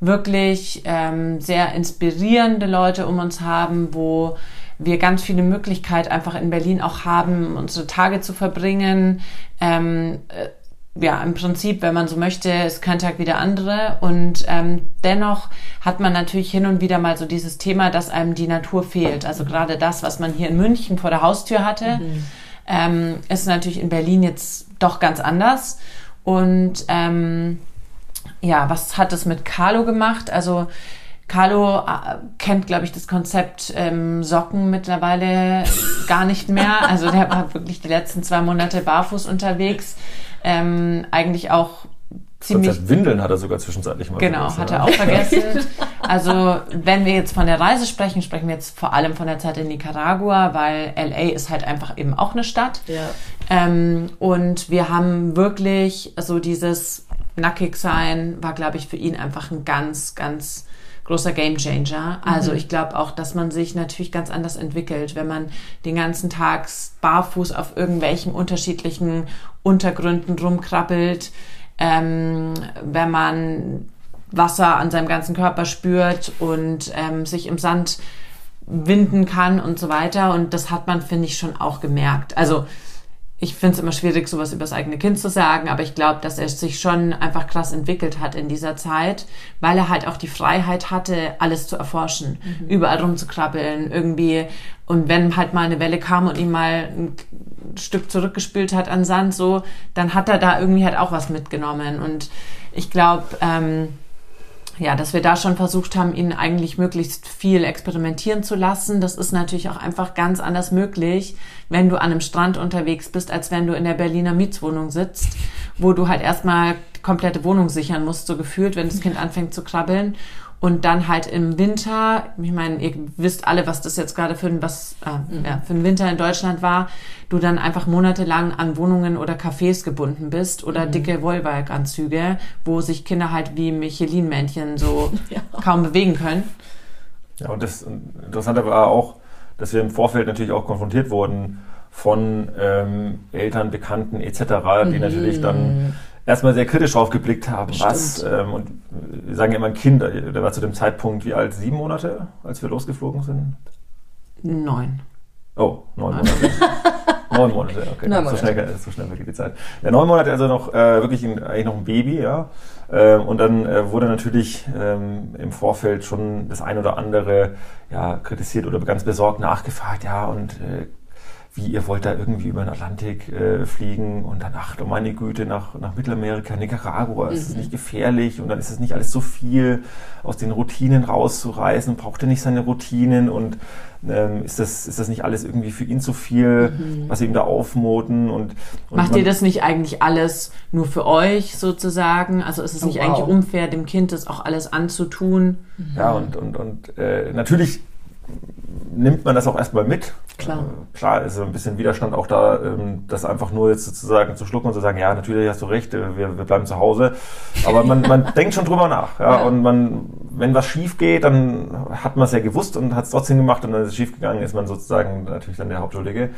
wirklich ähm, sehr inspirierende Leute um uns haben, wo wir ganz viele Möglichkeiten einfach in Berlin auch haben, unsere Tage zu verbringen. Ähm, äh, ja, im Prinzip, wenn man so möchte, ist kein Tag wie der andere. Und ähm, dennoch hat man natürlich hin und wieder mal so dieses Thema, dass einem die Natur fehlt. Also gerade das, was man hier in München vor der Haustür hatte, mhm. ähm, ist natürlich in Berlin jetzt doch ganz anders. Und ähm, ja, was hat es mit Carlo gemacht? Also Carlo äh, kennt, glaube ich, das Konzept ähm, Socken mittlerweile gar nicht mehr. Also der war wirklich die letzten zwei Monate barfuß unterwegs. Ähm, eigentlich auch ziemlich. Konzept Windeln hat er sogar zwischenzeitlich mal Genau, vergessen, hat er auch vergessen. Also wenn wir jetzt von der Reise sprechen, sprechen wir jetzt vor allem von der Zeit in Nicaragua, weil LA ist halt einfach eben auch eine Stadt. Ja. Ähm, und wir haben wirklich so dieses nackig sein war, glaube ich, für ihn einfach ein ganz, ganz großer Gamechanger. Also mhm. ich glaube auch, dass man sich natürlich ganz anders entwickelt, wenn man den ganzen Tag barfuß auf irgendwelchen unterschiedlichen Untergründen rumkrabbelt, ähm, wenn man Wasser an seinem ganzen Körper spürt und ähm, sich im Sand winden kann und so weiter. Und das hat man, finde ich, schon auch gemerkt. Also ich finde es immer schwierig, sowas über das eigene Kind zu sagen, aber ich glaube, dass er sich schon einfach krass entwickelt hat in dieser Zeit, weil er halt auch die Freiheit hatte, alles zu erforschen, mhm. überall rumzukrabbeln, irgendwie. Und wenn halt mal eine Welle kam und ihm mal ein Stück zurückgespült hat an Sand, so, dann hat er da irgendwie halt auch was mitgenommen. Und ich glaube, ähm, ja, dass wir da schon versucht haben, ihn eigentlich möglichst viel experimentieren zu lassen. Das ist natürlich auch einfach ganz anders möglich, wenn du an einem Strand unterwegs bist, als wenn du in der Berliner Mietswohnung sitzt, wo du halt erstmal komplette Wohnung sichern musst, so gefühlt, wenn das Kind anfängt zu krabbeln und dann halt im Winter, ich meine, ihr wisst alle, was das jetzt gerade für ein, was, äh, mhm. ja, für ein Winter in Deutschland war, du dann einfach monatelang an Wohnungen oder Cafés gebunden bist oder mhm. dicke Wollbalganzüge, wo sich Kinder halt wie Michelin-Männchen so ja. kaum bewegen können. Ja, und das Interessante war auch, dass wir im Vorfeld natürlich auch konfrontiert wurden von ähm, Eltern, Bekannten etc., die mhm. natürlich dann erstmal sehr kritisch drauf geblickt haben, Stimmt. was, ähm, und wir sagen ja immer ein Kind, der war zu dem Zeitpunkt wie alt? Sieben Monate, als wir losgeflogen sind? Neun. Oh, neun Monate. neun Monate, okay. Neun Monate. So, schnell, so schnell vergeht die Zeit. Ja, neun Monate, also noch äh, wirklich ein, eigentlich noch ein Baby, ja. Ähm, und dann äh, wurde natürlich ähm, im Vorfeld schon das ein oder andere ja, kritisiert oder ganz besorgt nachgefragt, ja, und äh, wie ihr wollt da irgendwie über den Atlantik äh, fliegen und dann, ach meine Güte, nach, nach Mittelamerika, Nicaragua, ist es mhm. nicht gefährlich und dann ist es nicht alles so viel, aus den Routinen rauszureißen, braucht er nicht seine Routinen und ähm, ist, das, ist das nicht alles irgendwie für ihn zu viel, mhm. was sie ihm da aufmoten und, und Macht ihr das nicht eigentlich alles nur für euch sozusagen? Also ist es oh, nicht wow. eigentlich unfair, dem Kind das auch alles anzutun? Mhm. Ja, und, und, und äh, natürlich nimmt man das auch erstmal mit. Klar. Äh, klar ist ein bisschen Widerstand auch da, ähm, das einfach nur jetzt sozusagen zu schlucken und zu sagen, ja, natürlich hast du recht, äh, wir, wir bleiben zu Hause. Aber man, man denkt schon drüber nach, ja, ja, und man wenn was schief geht, dann hat man es ja gewusst und hat es trotzdem gemacht und dann ist es schief gegangen, ist man sozusagen natürlich dann der Hauptschuldige.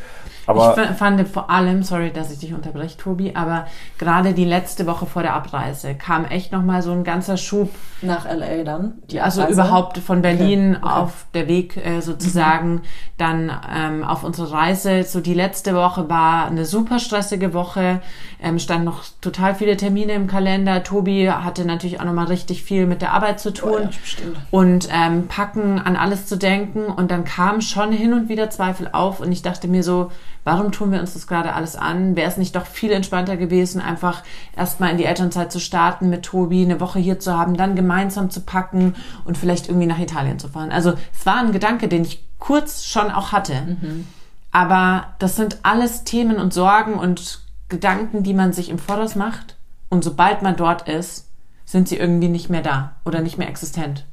Aber ich fand vor allem, sorry, dass ich dich unterbreche, Tobi, aber gerade die letzte Woche vor der Abreise kam echt nochmal so ein ganzer Schub. Nach LA dann? Die also Abreise? überhaupt von Berlin okay. Okay. auf der Weg äh, sozusagen mhm. dann ähm, auf unsere Reise. So die letzte Woche war eine super stressige Woche, ähm, stand noch total viele Termine im Kalender. Tobi hatte natürlich auch nochmal richtig viel mit der Arbeit zu tun ja, und ähm, packen, an alles zu denken. Und dann kam schon hin und wieder Zweifel auf und ich dachte mir so, warum tun wir uns das gerade alles an? Wäre es nicht doch viel entspannter gewesen, einfach erstmal in die Elternzeit zu starten mit Tobi, eine Woche hier zu haben, dann gemeinsam zu packen und vielleicht irgendwie nach Italien zu fahren? Also es war ein Gedanke, den ich kurz schon auch hatte. Mhm. Aber das sind alles Themen und Sorgen und Gedanken, die man sich im Voraus macht. Und sobald man dort ist, sind sie irgendwie nicht mehr da oder nicht mehr existent.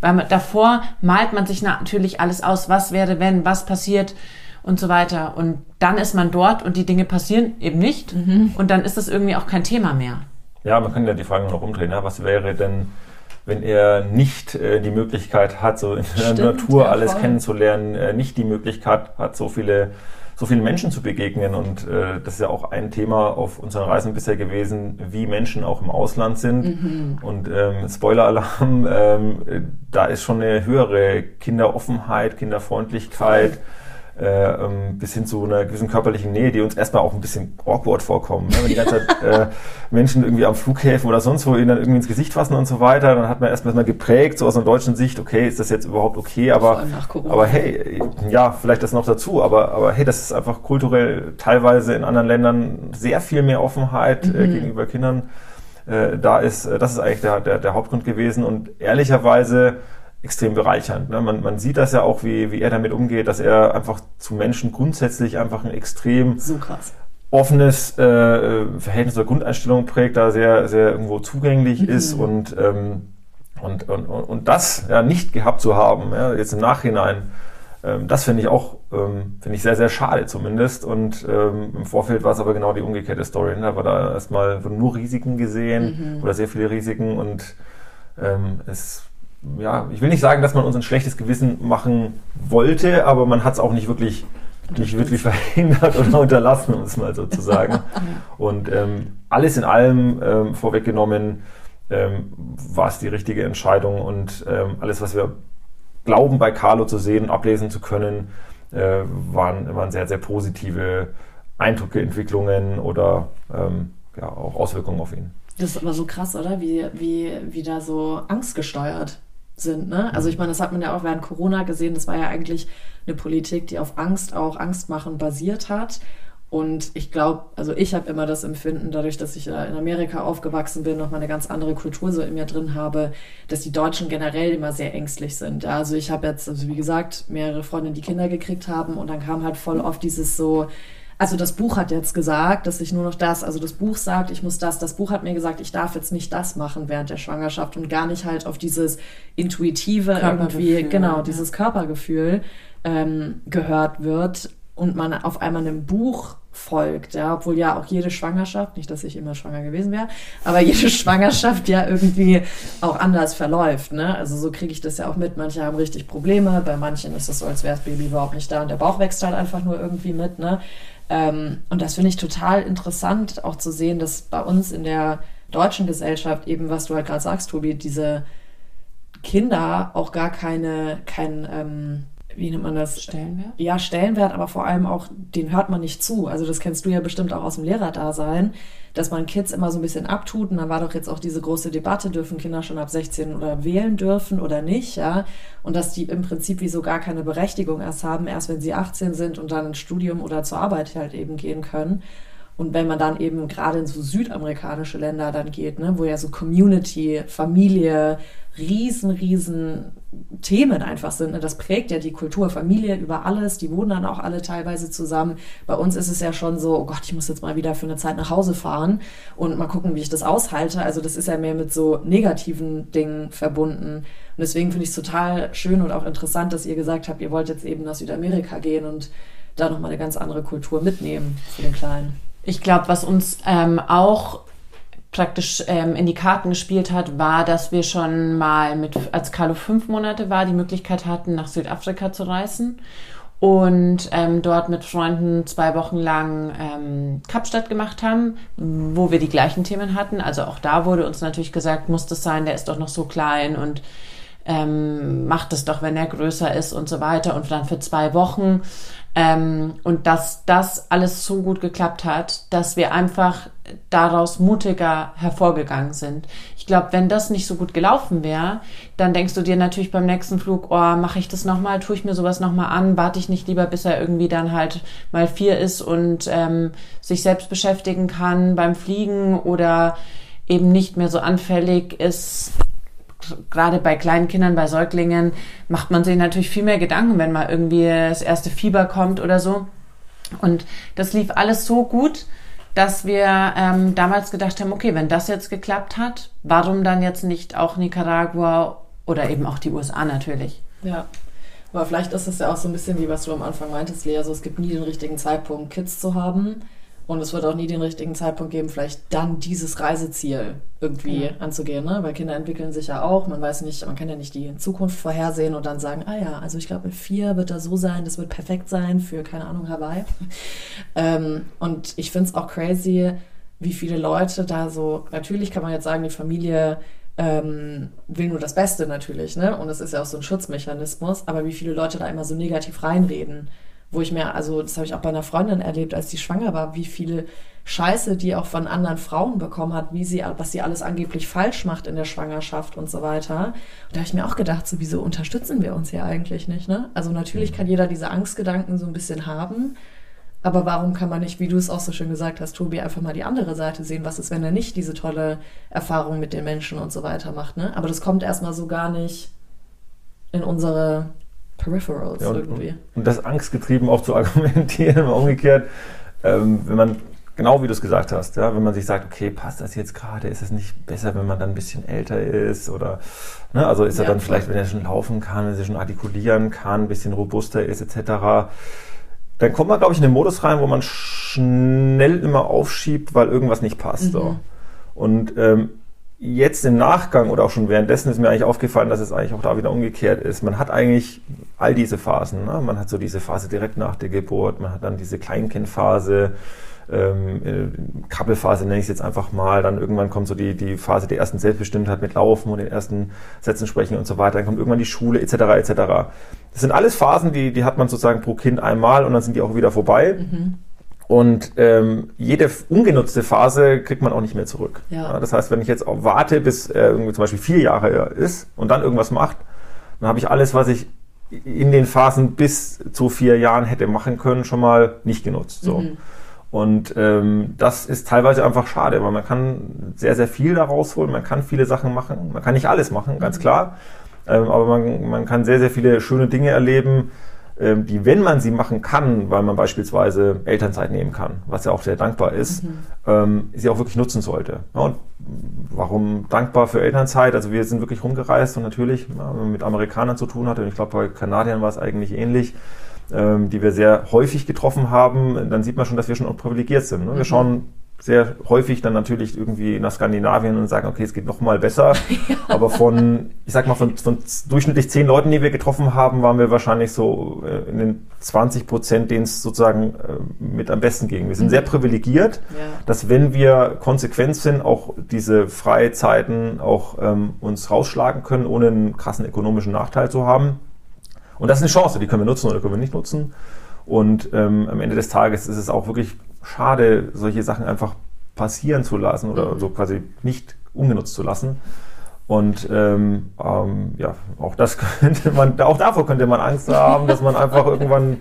Weil man, davor malt man sich natürlich alles aus, was wäre, wenn, was passiert, und so weiter. Und dann ist man dort und die Dinge passieren eben nicht. Mhm. Und dann ist das irgendwie auch kein Thema mehr. Ja, man kann ja die Frage noch umdrehen. Ja? Was wäre denn, wenn er nicht äh, die Möglichkeit hat, so in Stimmt, der Natur ja, alles kennenzulernen, äh, nicht die Möglichkeit hat, so viele so vielen Menschen zu begegnen. Und äh, das ist ja auch ein Thema auf unseren Reisen bisher gewesen, wie Menschen auch im Ausland sind. Mhm. Und ähm, Spoiler-Alarm, ähm, da ist schon eine höhere Kinderoffenheit, Kinderfreundlichkeit. Voll äh, ähm, bis hin zu einer gewissen körperlichen Nähe, die uns erstmal auch ein bisschen awkward vorkommen. Ne? Wenn die ganze Zeit äh, Menschen irgendwie am Flughäfen oder sonst wo ihnen dann irgendwie ins Gesicht fassen und so weiter, dann hat man erstmal mal geprägt, so aus einer deutschen Sicht, okay, ist das jetzt überhaupt okay, aber, aber hey, ja, vielleicht das noch dazu, aber, aber hey, das ist einfach kulturell teilweise in anderen Ländern sehr viel mehr Offenheit äh, mhm. äh, gegenüber Kindern. Äh, da ist, äh, das ist eigentlich der, der, der Hauptgrund gewesen und ehrlicherweise extrem bereichernd. Ne? Man, man sieht das ja auch, wie, wie er damit umgeht, dass er einfach zu Menschen grundsätzlich einfach ein extrem so offenes äh, Verhältnis oder Grundeinstellung prägt, da sehr, sehr irgendwo zugänglich mhm. ist und, ähm, und, und, und das ja nicht gehabt zu haben, ja, jetzt im Nachhinein, ähm, das finde ich auch, ähm, finde ich sehr, sehr schade zumindest. Und ähm, im Vorfeld war es aber genau die umgekehrte Story. Ne? Da war da erstmal nur Risiken gesehen mhm. oder sehr viele Risiken und ähm, es ja, ich will nicht sagen, dass man uns ein schlechtes Gewissen machen wollte, aber man hat es auch nicht wirklich, nicht wirklich verhindert oder unterlassen, um es mal so zu sagen. Und ähm, alles in allem ähm, vorweggenommen ähm, war es die richtige Entscheidung und ähm, alles, was wir glauben bei Carlo zu sehen, ablesen zu können, äh, waren, waren sehr, sehr positive Eindrücke, Entwicklungen oder ähm, ja, auch Auswirkungen auf ihn. Das ist aber so krass, oder? Wie, wie, wie da so angstgesteuert sind. Ne? Also ich meine, das hat man ja auch während Corona gesehen. Das war ja eigentlich eine Politik, die auf Angst auch Angst machen basiert hat. Und ich glaube, also ich habe immer das Empfinden, dadurch, dass ich in Amerika aufgewachsen bin, noch mal eine ganz andere Kultur so in mir drin habe, dass die Deutschen generell immer sehr ängstlich sind. Ja, also ich habe jetzt, also wie gesagt, mehrere Freundinnen, die Kinder gekriegt haben und dann kam halt voll oft dieses so, also das Buch hat jetzt gesagt, dass ich nur noch das, also das Buch sagt, ich muss das, das Buch hat mir gesagt, ich darf jetzt nicht das machen während der Schwangerschaft und gar nicht halt auf dieses intuitive irgendwie, genau, dieses Körpergefühl ähm, gehört wird und man auf einmal einem Buch folgt, ja, obwohl ja auch jede Schwangerschaft, nicht, dass ich immer schwanger gewesen wäre, aber jede Schwangerschaft ja irgendwie auch anders verläuft, ne? Also so kriege ich das ja auch mit. Manche haben richtig Probleme, bei manchen ist es so, als wäre das Baby überhaupt nicht da und der Bauch wächst halt einfach nur irgendwie mit, ne? Ähm, und das finde ich total interessant, auch zu sehen, dass bei uns in der deutschen Gesellschaft eben, was du halt gerade sagst, Tobi, diese Kinder auch gar keine, kein, ähm, wie nennt man das? Stellenwert? Ja, Stellenwert, aber vor allem auch, den hört man nicht zu. Also das kennst du ja bestimmt auch aus dem Lehrerdasein, dass man Kids immer so ein bisschen abtut. Und da war doch jetzt auch diese große Debatte, dürfen Kinder schon ab 16 oder wählen dürfen oder nicht, ja. Und dass die im Prinzip wie so gar keine Berechtigung erst haben, erst wenn sie 18 sind und dann ins Studium oder zur Arbeit halt eben gehen können. Und wenn man dann eben gerade in so südamerikanische Länder dann geht, ne, wo ja so Community, Familie, riesen, riesen Themen einfach sind. Ne? Das prägt ja die Kultur, Familie über alles. Die wohnen dann auch alle teilweise zusammen. Bei uns ist es ja schon so, oh Gott, ich muss jetzt mal wieder für eine Zeit nach Hause fahren und mal gucken, wie ich das aushalte. Also das ist ja mehr mit so negativen Dingen verbunden. Und deswegen finde ich es total schön und auch interessant, dass ihr gesagt habt, ihr wollt jetzt eben nach Südamerika gehen und da nochmal eine ganz andere Kultur mitnehmen für den Kleinen. Ich glaube, was uns ähm, auch praktisch ähm, in die Karten gespielt hat, war, dass wir schon mal mit, als Carlo fünf Monate war, die Möglichkeit hatten, nach Südafrika zu reisen und ähm, dort mit Freunden zwei Wochen lang ähm, Kapstadt gemacht haben, wo wir die gleichen Themen hatten. Also auch da wurde uns natürlich gesagt, muss das sein, der ist doch noch so klein und ähm, macht es doch, wenn er größer ist und so weiter. Und dann für zwei Wochen ähm, und dass das alles so gut geklappt hat, dass wir einfach daraus mutiger hervorgegangen sind. Ich glaube, wenn das nicht so gut gelaufen wäre, dann denkst du dir natürlich beim nächsten Flug, oh, mache ich das nochmal, tue ich mir sowas nochmal an, warte ich nicht lieber, bis er irgendwie dann halt mal vier ist und ähm, sich selbst beschäftigen kann beim Fliegen oder eben nicht mehr so anfällig ist gerade bei kleinen Kindern, bei Säuglingen, macht man sich natürlich viel mehr Gedanken, wenn mal irgendwie das erste Fieber kommt oder so. Und das lief alles so gut, dass wir ähm, damals gedacht haben, okay, wenn das jetzt geklappt hat, warum dann jetzt nicht auch Nicaragua oder eben auch die USA natürlich? Ja. Aber vielleicht ist es ja auch so ein bisschen wie was du am Anfang meintest, Lea, so es gibt nie den richtigen Zeitpunkt, Kids zu haben. Und es wird auch nie den richtigen Zeitpunkt geben, vielleicht dann dieses Reiseziel irgendwie ja. anzugehen, ne? Weil Kinder entwickeln sich ja auch. Man weiß nicht, man kann ja nicht die Zukunft vorhersehen und dann sagen, ah ja, also ich glaube, mit vier wird das so sein, das wird perfekt sein für, keine Ahnung, Hawaii. ähm, und ich finde es auch crazy, wie viele Leute da so, natürlich kann man jetzt sagen, die Familie ähm, will nur das Beste natürlich, ne? Und es ist ja auch so ein Schutzmechanismus, aber wie viele Leute da immer so negativ reinreden wo ich mir, also das habe ich auch bei einer Freundin erlebt, als die schwanger war, wie viele Scheiße die auch von anderen Frauen bekommen hat, wie sie, was sie alles angeblich falsch macht in der Schwangerschaft und so weiter. Und da habe ich mir auch gedacht, so wieso unterstützen wir uns hier eigentlich nicht, ne? Also natürlich kann jeder diese Angstgedanken so ein bisschen haben, aber warum kann man nicht, wie du es auch so schön gesagt hast, Tobi, einfach mal die andere Seite sehen? Was ist, wenn er nicht diese tolle Erfahrung mit den Menschen und so weiter macht, ne? Aber das kommt erstmal so gar nicht in unsere Peripherals ja, und, irgendwie. Und das angstgetrieben auch zu argumentieren, umgekehrt, ähm, wenn man, genau wie du es gesagt hast, ja, wenn man sich sagt, okay, passt das jetzt gerade, ist es nicht besser, wenn man dann ein bisschen älter ist oder, ne, also ist ja, er dann vielleicht, wenn er schon laufen kann, wenn er schon artikulieren kann, ein bisschen robuster ist, etc., dann kommt man, glaube ich, in den Modus rein, wo man schnell immer aufschiebt, weil irgendwas nicht passt. Mhm. So. Und ähm, jetzt im Nachgang oder auch schon währenddessen ist mir eigentlich aufgefallen, dass es eigentlich auch da wieder umgekehrt ist. Man hat eigentlich all diese Phasen. Ne? Man hat so diese Phase direkt nach der Geburt, man hat dann diese Kleinkindphase, ähm, äh, Krabbelphase nenne ich es jetzt einfach mal. Dann irgendwann kommt so die, die Phase der ersten Selbstbestimmtheit mit Laufen und den ersten Sätzen sprechen und so weiter. Dann kommt irgendwann die Schule etc. etc. Das sind alles Phasen, die, die hat man sozusagen pro Kind einmal und dann sind die auch wieder vorbei. Mhm. Und ähm, jede ungenutzte Phase kriegt man auch nicht mehr zurück. Ja. Ja, das heißt, wenn ich jetzt auch warte, bis er irgendwie zum Beispiel vier Jahre ist und dann irgendwas macht, dann habe ich alles, was ich in den Phasen bis zu vier Jahren hätte machen können, schon mal nicht genutzt. So. Mhm. Und ähm, das ist teilweise einfach schade, weil man kann sehr, sehr viel da rausholen, man kann viele Sachen machen, man kann nicht alles machen, ganz mhm. klar, ähm, aber man, man kann sehr, sehr viele schöne Dinge erleben, die, wenn man sie machen kann, weil man beispielsweise Elternzeit nehmen kann, was ja auch sehr dankbar ist, mhm. ähm, sie auch wirklich nutzen sollte. Und warum dankbar für Elternzeit? Also wir sind wirklich rumgereist und natürlich ja, mit Amerikanern zu tun hatte, und ich glaube bei Kanadiern war es eigentlich ähnlich, ähm, die wir sehr häufig getroffen haben, dann sieht man schon, dass wir schon auch privilegiert sind. Ne? Wir mhm. schauen sehr häufig dann natürlich irgendwie nach Skandinavien und sagen, okay, es geht noch mal besser. Ja. Aber von, ich sag mal, von, von durchschnittlich zehn Leuten, die wir getroffen haben, waren wir wahrscheinlich so äh, in den 20 Prozent, denen es sozusagen äh, mit am besten ging. Wir sind mhm. sehr privilegiert, ja. dass wenn wir konsequent sind, auch diese Freizeiten auch ähm, uns rausschlagen können, ohne einen krassen ökonomischen Nachteil zu haben. Und das ist eine Chance, die können wir nutzen oder können wir nicht nutzen. Und ähm, am Ende des Tages ist es auch wirklich schade, solche Sachen einfach passieren zu lassen oder mhm. so quasi nicht ungenutzt zu lassen. Und ähm, ähm, ja, auch das könnte man, auch davor könnte man Angst haben, dass man einfach irgendwann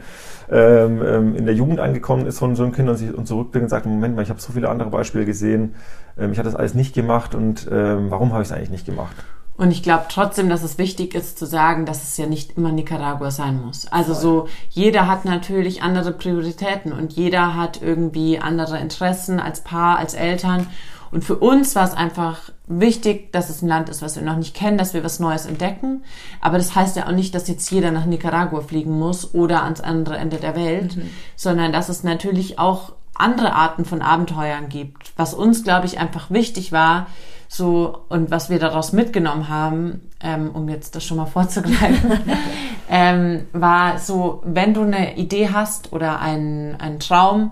ähm, ähm, in der Jugend angekommen ist von so einem Kind und sich und zurückblickt und sagt, Moment mal, ich habe so viele andere Beispiele gesehen, ähm, ich hatte das alles nicht gemacht und ähm, warum habe ich es eigentlich nicht gemacht? Und ich glaube trotzdem, dass es wichtig ist zu sagen, dass es ja nicht immer Nicaragua sein muss. Also Voll. so, jeder hat natürlich andere Prioritäten und jeder hat irgendwie andere Interessen als Paar, als Eltern. Und für uns war es einfach wichtig, dass es ein Land ist, was wir noch nicht kennen, dass wir was Neues entdecken. Aber das heißt ja auch nicht, dass jetzt jeder nach Nicaragua fliegen muss oder ans andere Ende der Welt, mhm. sondern dass es natürlich auch andere Arten von Abenteuern gibt. Was uns, glaube ich, einfach wichtig war, so und was wir daraus mitgenommen haben, ähm, um jetzt das schon mal vorzugreifen, ähm, war so, wenn du eine Idee hast oder einen, einen Traum,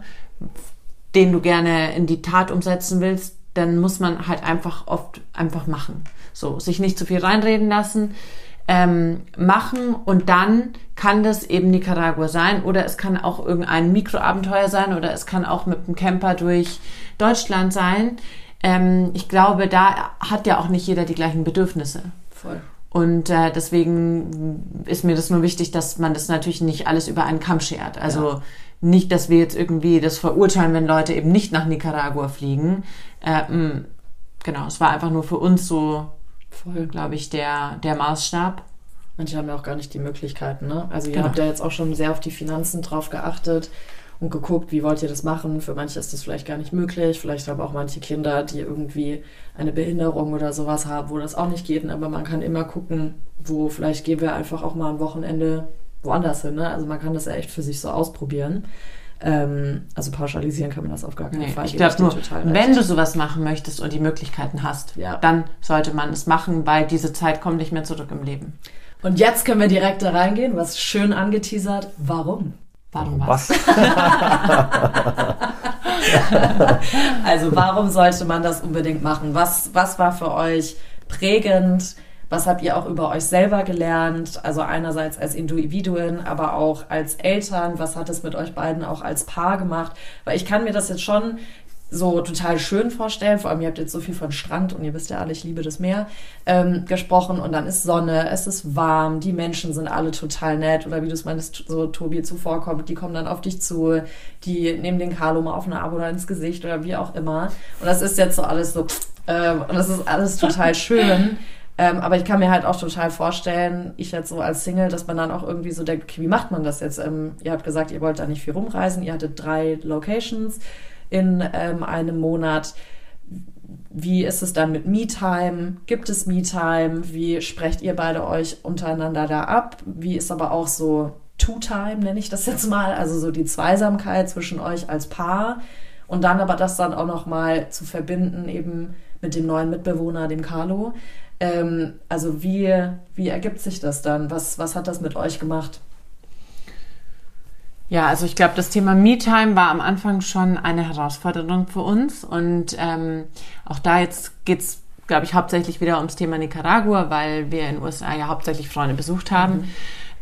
den du gerne in die Tat umsetzen willst, dann muss man halt einfach oft einfach machen. So, sich nicht zu viel reinreden lassen, ähm, machen und dann kann das eben Nicaragua sein oder es kann auch irgendein Mikroabenteuer sein oder es kann auch mit dem Camper durch Deutschland sein. Ähm, ich glaube, da hat ja auch nicht jeder die gleichen Bedürfnisse. Voll. Und äh, deswegen ist mir das nur wichtig, dass man das natürlich nicht alles über einen Kamm schert. Also ja. nicht, dass wir jetzt irgendwie das verurteilen, wenn Leute eben nicht nach Nicaragua fliegen. Äh, mh, genau, es war einfach nur für uns so, glaube ich, der, der Maßstab. Manche haben ja auch gar nicht die Möglichkeiten, ne? Also ihr genau. habt ja jetzt auch schon sehr auf die Finanzen drauf geachtet und geguckt, wie wollt ihr das machen. Für manche ist das vielleicht gar nicht möglich. Vielleicht haben auch manche Kinder, die irgendwie eine Behinderung oder sowas haben, wo das auch nicht geht. Aber man kann immer gucken, wo vielleicht gehen wir einfach auch mal am Wochenende woanders hin. Ne? Also man kann das ja echt für sich so ausprobieren. Ähm, also pauschalisieren kann man das auf gar keinen nee, Fall. Ich glaube nur, wenn du sowas machen möchtest und die Möglichkeiten hast, ja. dann sollte man es machen, weil diese Zeit kommt nicht mehr zurück im Leben. Und jetzt können wir direkt da reingehen, was schön angeteasert. Warum? Warum was? also warum sollte man das unbedingt machen? Was, was war für euch prägend? Was habt ihr auch über euch selber gelernt? Also einerseits als Individuen, aber auch als Eltern. Was hat es mit euch beiden auch als Paar gemacht? Weil ich kann mir das jetzt schon so total schön vorstellen. Vor allem, ihr habt jetzt so viel von Strand und ihr wisst ja alle, ich liebe das Meer, ähm, gesprochen. Und dann ist Sonne, es ist warm, die Menschen sind alle total nett. Oder wie du es meinst, so Tobi zuvorkommt, die kommen dann auf dich zu, die nehmen den Carlo mal auf eine Abo oder ins Gesicht oder wie auch immer. Und das ist jetzt so alles so, äh, und das ist alles total schön. Ähm, aber ich kann mir halt auch total vorstellen, ich jetzt so als Single, dass man dann auch irgendwie so denkt, okay, wie macht man das jetzt? Ähm, ihr habt gesagt, ihr wollt da nicht viel rumreisen, ihr hattet drei Locations in ähm, einem Monat. Wie ist es dann mit Me-Time? Gibt es Me-Time? Wie sprecht ihr beide euch untereinander da ab? Wie ist aber auch so Two-Time, nenne ich das jetzt mal, also so die Zweisamkeit zwischen euch als Paar und dann aber das dann auch nochmal zu verbinden eben mit dem neuen Mitbewohner, dem Carlo. Ähm, also wie, wie ergibt sich das dann? Was, was hat das mit euch gemacht? Ja, also ich glaube, das Thema Me-Time war am Anfang schon eine Herausforderung für uns. Und ähm, auch da jetzt geht's, glaube ich, hauptsächlich wieder ums Thema Nicaragua, weil wir in den USA ja hauptsächlich Freunde besucht haben. Mhm.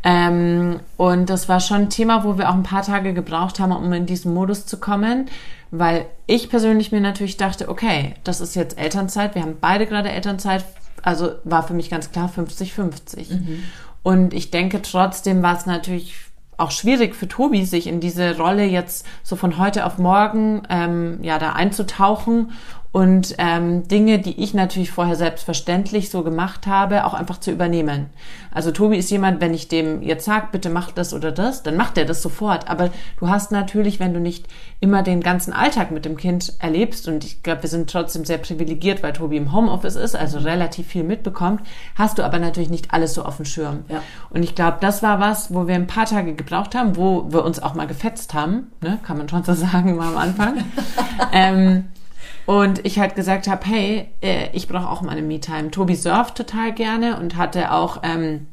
Ähm, und das war schon ein Thema, wo wir auch ein paar Tage gebraucht haben, um in diesen Modus zu kommen, weil ich persönlich mir natürlich dachte, okay, das ist jetzt Elternzeit, wir haben beide gerade Elternzeit, also war für mich ganz klar 50-50. Mhm. Und ich denke, trotzdem war es natürlich auch schwierig für Tobi, sich in diese Rolle jetzt so von heute auf morgen ähm, ja da einzutauchen und ähm, Dinge, die ich natürlich vorher selbstverständlich so gemacht habe, auch einfach zu übernehmen. Also Tobi ist jemand, wenn ich dem jetzt sag, bitte mach das oder das, dann macht er das sofort. Aber du hast natürlich, wenn du nicht immer den ganzen Alltag mit dem Kind erlebst, und ich glaube, wir sind trotzdem sehr privilegiert, weil Tobi im Homeoffice ist, also relativ viel mitbekommt, hast du aber natürlich nicht alles so auf dem Schirm. Ja. Und ich glaube, das war was, wo wir ein paar Tage gebraucht haben, wo wir uns auch mal gefetzt haben, ne? kann man schon so sagen, mal am Anfang. ähm, und ich halt gesagt habe, hey, äh, ich brauche auch meine Me-Time. Tobi surft total gerne und hatte auch ähm,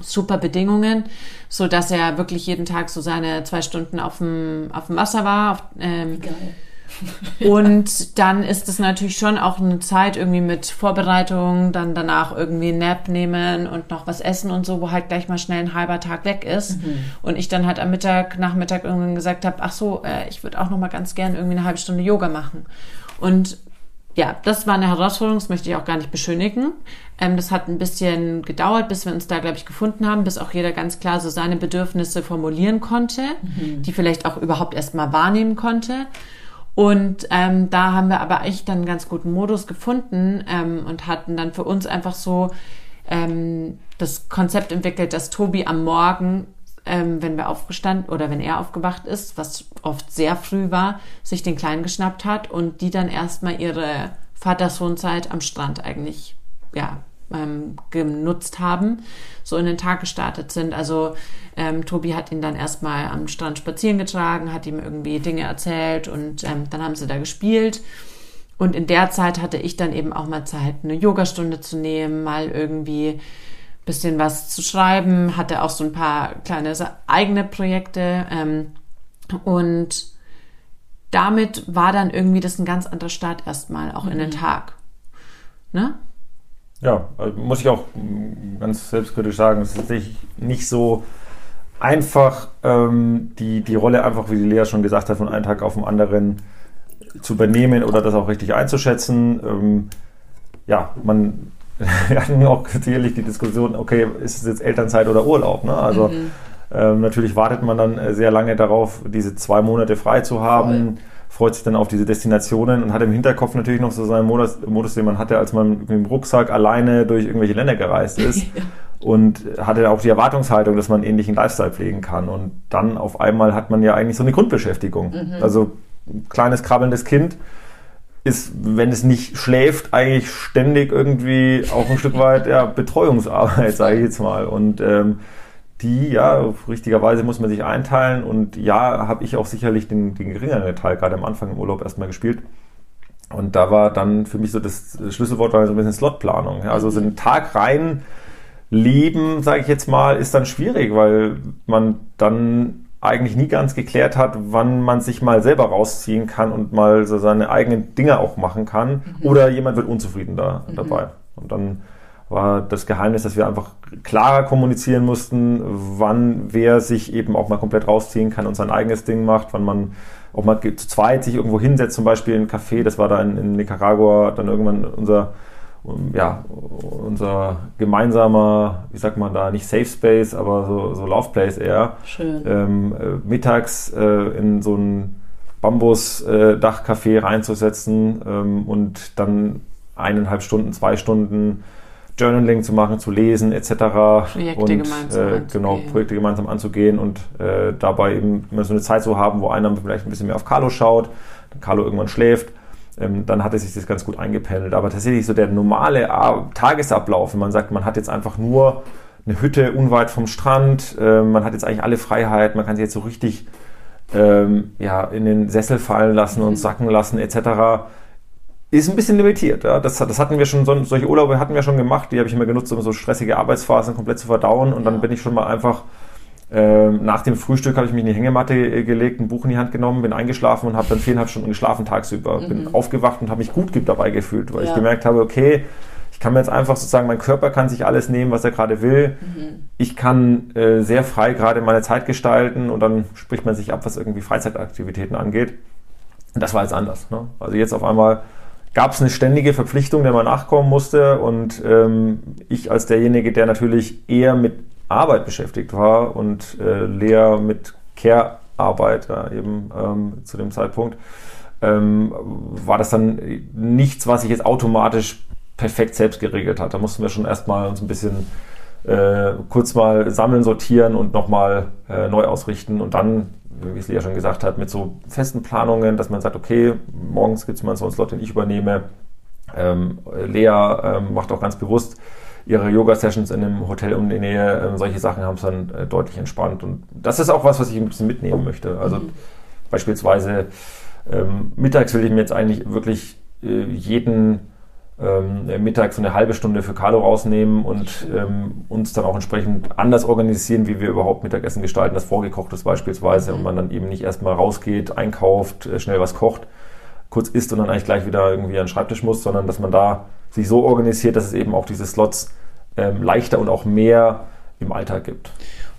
super Bedingungen, so dass er wirklich jeden Tag so seine zwei Stunden auf dem, auf dem Wasser war. Auf, ähm, und dann ist es natürlich schon auch eine Zeit irgendwie mit Vorbereitung, dann danach irgendwie Nap nehmen und noch was essen und so, wo halt gleich mal schnell ein halber Tag weg ist. Mhm. Und ich dann halt am Mittag, Nachmittag irgendwann gesagt habe, ach so, äh, ich würde auch noch mal ganz gern irgendwie eine halbe Stunde Yoga machen. Und ja, das war eine Herausforderung, das möchte ich auch gar nicht beschönigen. Ähm, das hat ein bisschen gedauert, bis wir uns da, glaube ich, gefunden haben, bis auch jeder ganz klar so seine Bedürfnisse formulieren konnte, mhm. die vielleicht auch überhaupt erst mal wahrnehmen konnte. Und ähm, da haben wir aber echt dann einen ganz guten Modus gefunden ähm, und hatten dann für uns einfach so ähm, das Konzept entwickelt, dass Tobi am Morgen ähm, wenn wir aufgestanden oder wenn er aufgewacht ist, was oft sehr früh war, sich den Kleinen geschnappt hat und die dann erstmal ihre Vater-Sohn-Zeit am Strand eigentlich, ja, ähm, genutzt haben, so in den Tag gestartet sind. Also ähm, Tobi hat ihn dann erstmal am Strand spazieren getragen, hat ihm irgendwie Dinge erzählt und ähm, dann haben sie da gespielt. Und in der Zeit hatte ich dann eben auch mal Zeit, eine Yogastunde zu nehmen, mal irgendwie bisschen was zu schreiben, hatte auch so ein paar kleine eigene Projekte ähm, und damit war dann irgendwie das ein ganz anderer Start erstmal auch mhm. in den mhm. Tag. Ne? Ja, also muss ich auch ganz selbstkritisch sagen, es ist nicht so einfach, ähm, die, die Rolle einfach, wie die Lea schon gesagt hat, von einem Tag auf den anderen zu übernehmen oder das auch richtig einzuschätzen. Ähm, ja, man wir hatten auch sicherlich die Diskussion, okay, ist es jetzt Elternzeit oder Urlaub? Ne? Also mhm. ähm, natürlich wartet man dann äh, sehr lange darauf, diese zwei Monate frei zu haben. Voll freut sich dann auf diese Destinationen und hat im Hinterkopf natürlich noch so seinen Modus, Modus den man hatte, als man mit dem Rucksack alleine durch irgendwelche Länder gereist ist. ja. Und hatte auch die Erwartungshaltung, dass man ähnlichen Lifestyle pflegen kann. Und dann auf einmal hat man ja eigentlich so eine Grundbeschäftigung. Mhm. Also ein kleines krabbelndes Kind ist, wenn es nicht schläft, eigentlich ständig irgendwie auch ein Stück weit ja, Betreuungsarbeit, sage ich jetzt mal. Und ähm, die, ja, richtigerweise muss man sich einteilen und ja, habe ich auch sicherlich den, den geringeren Teil gerade am Anfang im Urlaub erstmal gespielt. Und da war dann für mich so das Schlüsselwort war so ein bisschen Slotplanung. Also so einen Tag rein leben, sage ich jetzt mal, ist dann schwierig, weil man dann eigentlich nie ganz geklärt hat, wann man sich mal selber rausziehen kann und mal so seine eigenen Dinge auch machen kann. Mhm. Oder jemand wird unzufrieden da, mhm. dabei. Und dann war das Geheimnis, dass wir einfach klarer kommunizieren mussten, wann wer sich eben auch mal komplett rausziehen kann und sein eigenes Ding macht, wann man auch mal zu zweit sich irgendwo hinsetzt, zum Beispiel in ein Café, das war da in, in Nicaragua dann irgendwann unser, ja, unser gemeinsamer, wie sagt man da, nicht Safe Space, aber so, so Love Place eher. Schön. Ähm, äh, mittags äh, in so ein Bambus-Dachcafé äh, reinzusetzen ähm, und dann eineinhalb Stunden, zwei Stunden Journaling zu machen, zu lesen etc. Projekte und, gemeinsam äh, genau Projekte gemeinsam anzugehen und äh, dabei eben immer so eine Zeit zu haben, wo einer vielleicht ein bisschen mehr auf Carlo schaut, Carlo irgendwann schläft. Ähm, dann hat es sich das ganz gut eingependelt. Aber tatsächlich so der normale Tagesablauf, wenn man sagt, man hat jetzt einfach nur eine Hütte unweit vom Strand, äh, man hat jetzt eigentlich alle Freiheit, man kann sich jetzt so richtig ähm, ja, in den Sessel fallen lassen und mhm. sacken lassen etc ist ein bisschen limitiert. Ja. Das, das hatten wir schon, solche Urlaube hatten wir schon gemacht, die habe ich immer genutzt, um so stressige Arbeitsphasen komplett zu verdauen. Und dann bin ich schon mal einfach, nach dem Frühstück habe ich mich in die Hängematte gelegt, ein Buch in die Hand genommen, bin eingeschlafen und habe dann viereinhalb Stunden geschlafen tagsüber. Mhm. Bin aufgewacht und habe mich gut dabei gefühlt, weil ja. ich gemerkt habe, okay, ich kann mir jetzt einfach sozusagen, mein Körper kann sich alles nehmen, was er gerade will. Mhm. Ich kann äh, sehr frei gerade meine Zeit gestalten und dann spricht man sich ab, was irgendwie Freizeitaktivitäten angeht. Und das war jetzt anders. Ne? Also jetzt auf einmal gab es eine ständige Verpflichtung, der man nachkommen musste. Und ähm, ich als derjenige, der natürlich eher mit Arbeit beschäftigt war und äh, Lea mit Care-Arbeit ja, eben ähm, zu dem Zeitpunkt, ähm, war das dann nichts, was ich jetzt automatisch perfekt selbst geregelt hat. Da mussten wir schon erstmal uns ein bisschen äh, kurz mal sammeln, sortieren und nochmal äh, neu ausrichten und dann wie es Lea schon gesagt hat, mit so festen Planungen, dass man sagt, okay, morgens gibt es mal so einen Slot, den ich übernehme. Ähm, Lea ähm, macht auch ganz bewusst ihre Yoga-Sessions in einem Hotel um die Nähe. Ähm, solche Sachen haben es dann äh, deutlich entspannt. Und das ist auch was, was ich ein bisschen mitnehmen möchte. Also mhm. beispielsweise ähm, mittags will ich mir jetzt eigentlich wirklich äh, jeden ähm, mittags so eine halbe Stunde für Carlo rausnehmen und ähm, uns dann auch entsprechend anders organisieren, wie wir überhaupt Mittagessen gestalten, das vorgekocht ist beispielsweise mhm. und man dann eben nicht erstmal rausgeht, einkauft, äh, schnell was kocht, kurz isst und dann eigentlich gleich wieder irgendwie an den Schreibtisch muss, sondern dass man da sich so organisiert, dass es eben auch diese Slots ähm, leichter und auch mehr im Alltag gibt.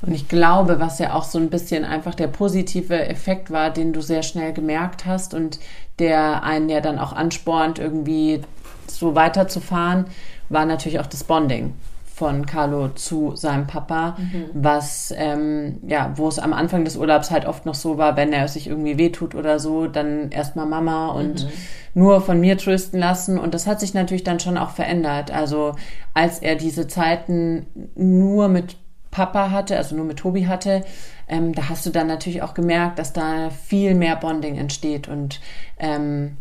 Und ich glaube, was ja auch so ein bisschen einfach der positive Effekt war, den du sehr schnell gemerkt hast und der einen ja dann auch anspornt, irgendwie so weiterzufahren, war natürlich auch das Bonding von Carlo zu seinem Papa, mhm. was ähm, ja, wo es am Anfang des Urlaubs halt oft noch so war, wenn er sich irgendwie wehtut oder so, dann erstmal Mama und mhm. nur von mir trösten lassen. Und das hat sich natürlich dann schon auch verändert. Also als er diese Zeiten nur mit Papa hatte, also nur mit Tobi hatte, ähm, da hast du dann natürlich auch gemerkt, dass da viel mehr Bonding entsteht und ähm,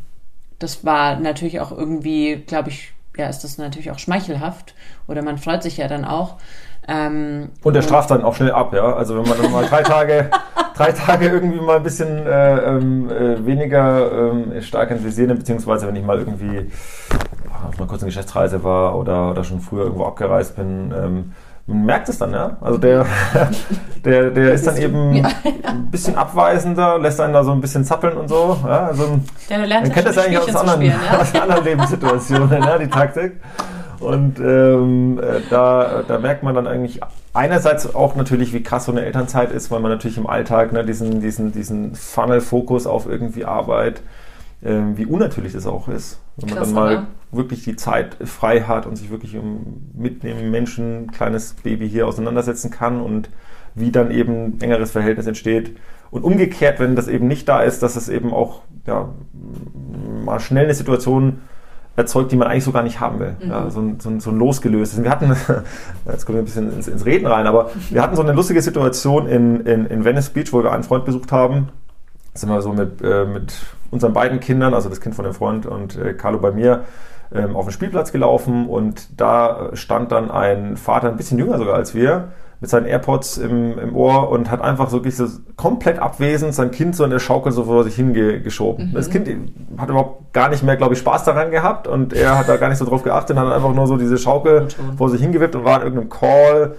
das war natürlich auch irgendwie, glaube ich, ja, ist das natürlich auch schmeichelhaft oder man freut sich ja dann auch. Ähm, und der straft dann auch schnell ab, ja. Also wenn man dann mal drei Tage, drei Tage irgendwie mal ein bisschen äh, ähm, äh, weniger äh, stark in Visier nimmt, beziehungsweise wenn ich mal irgendwie auf einer kurzen Geschäftsreise war oder, oder schon früher irgendwo abgereist bin, ähm, man merkt es dann, ja. Also der, der, der ist dann eben ja. ein bisschen abweisender, lässt einen da so ein bisschen zappeln und so. Ja, also, der lernt man kennt das eigentlich aus anderen, spielen, ja? aus anderen Lebenssituationen, ja, die Taktik. Und ähm, äh, da, da merkt man dann eigentlich einerseits auch natürlich, wie krass so eine Elternzeit ist, weil man natürlich im Alltag ne, diesen, diesen, diesen Funnel-Fokus auf irgendwie Arbeit, äh, wie unnatürlich das auch ist. Wenn man dann mal oder? wirklich die Zeit frei hat und sich wirklich um, mit dem Menschen, kleines Baby hier auseinandersetzen kann und wie dann eben engeres Verhältnis entsteht. Und umgekehrt, wenn das eben nicht da ist, dass es eben auch ja, mal schnell eine Situation erzeugt, die man eigentlich so gar nicht haben will. Mhm. Ja, so, ein, so, ein, so ein losgelöstes. Wir hatten, jetzt kommen wir ein bisschen ins, ins, Reden rein, aber wir hatten so eine lustige Situation in, in, in Venice Beach, wo wir einen Freund besucht haben. Sind wir so mit, äh, mit unseren beiden Kindern, also das Kind von dem Freund und äh, Carlo bei mir, ähm, auf den Spielplatz gelaufen und da stand dann ein Vater, ein bisschen jünger sogar als wir, mit seinen AirPods im, im Ohr und hat einfach so, so komplett abwesend sein Kind so in der Schaukel so vor sich hingeschoben. Mhm. Das Kind hat überhaupt gar nicht mehr, glaube ich, Spaß daran gehabt und er hat da gar nicht so drauf geachtet, hat einfach nur so diese Schaukel vor sich hingewippt und war in irgendeinem Call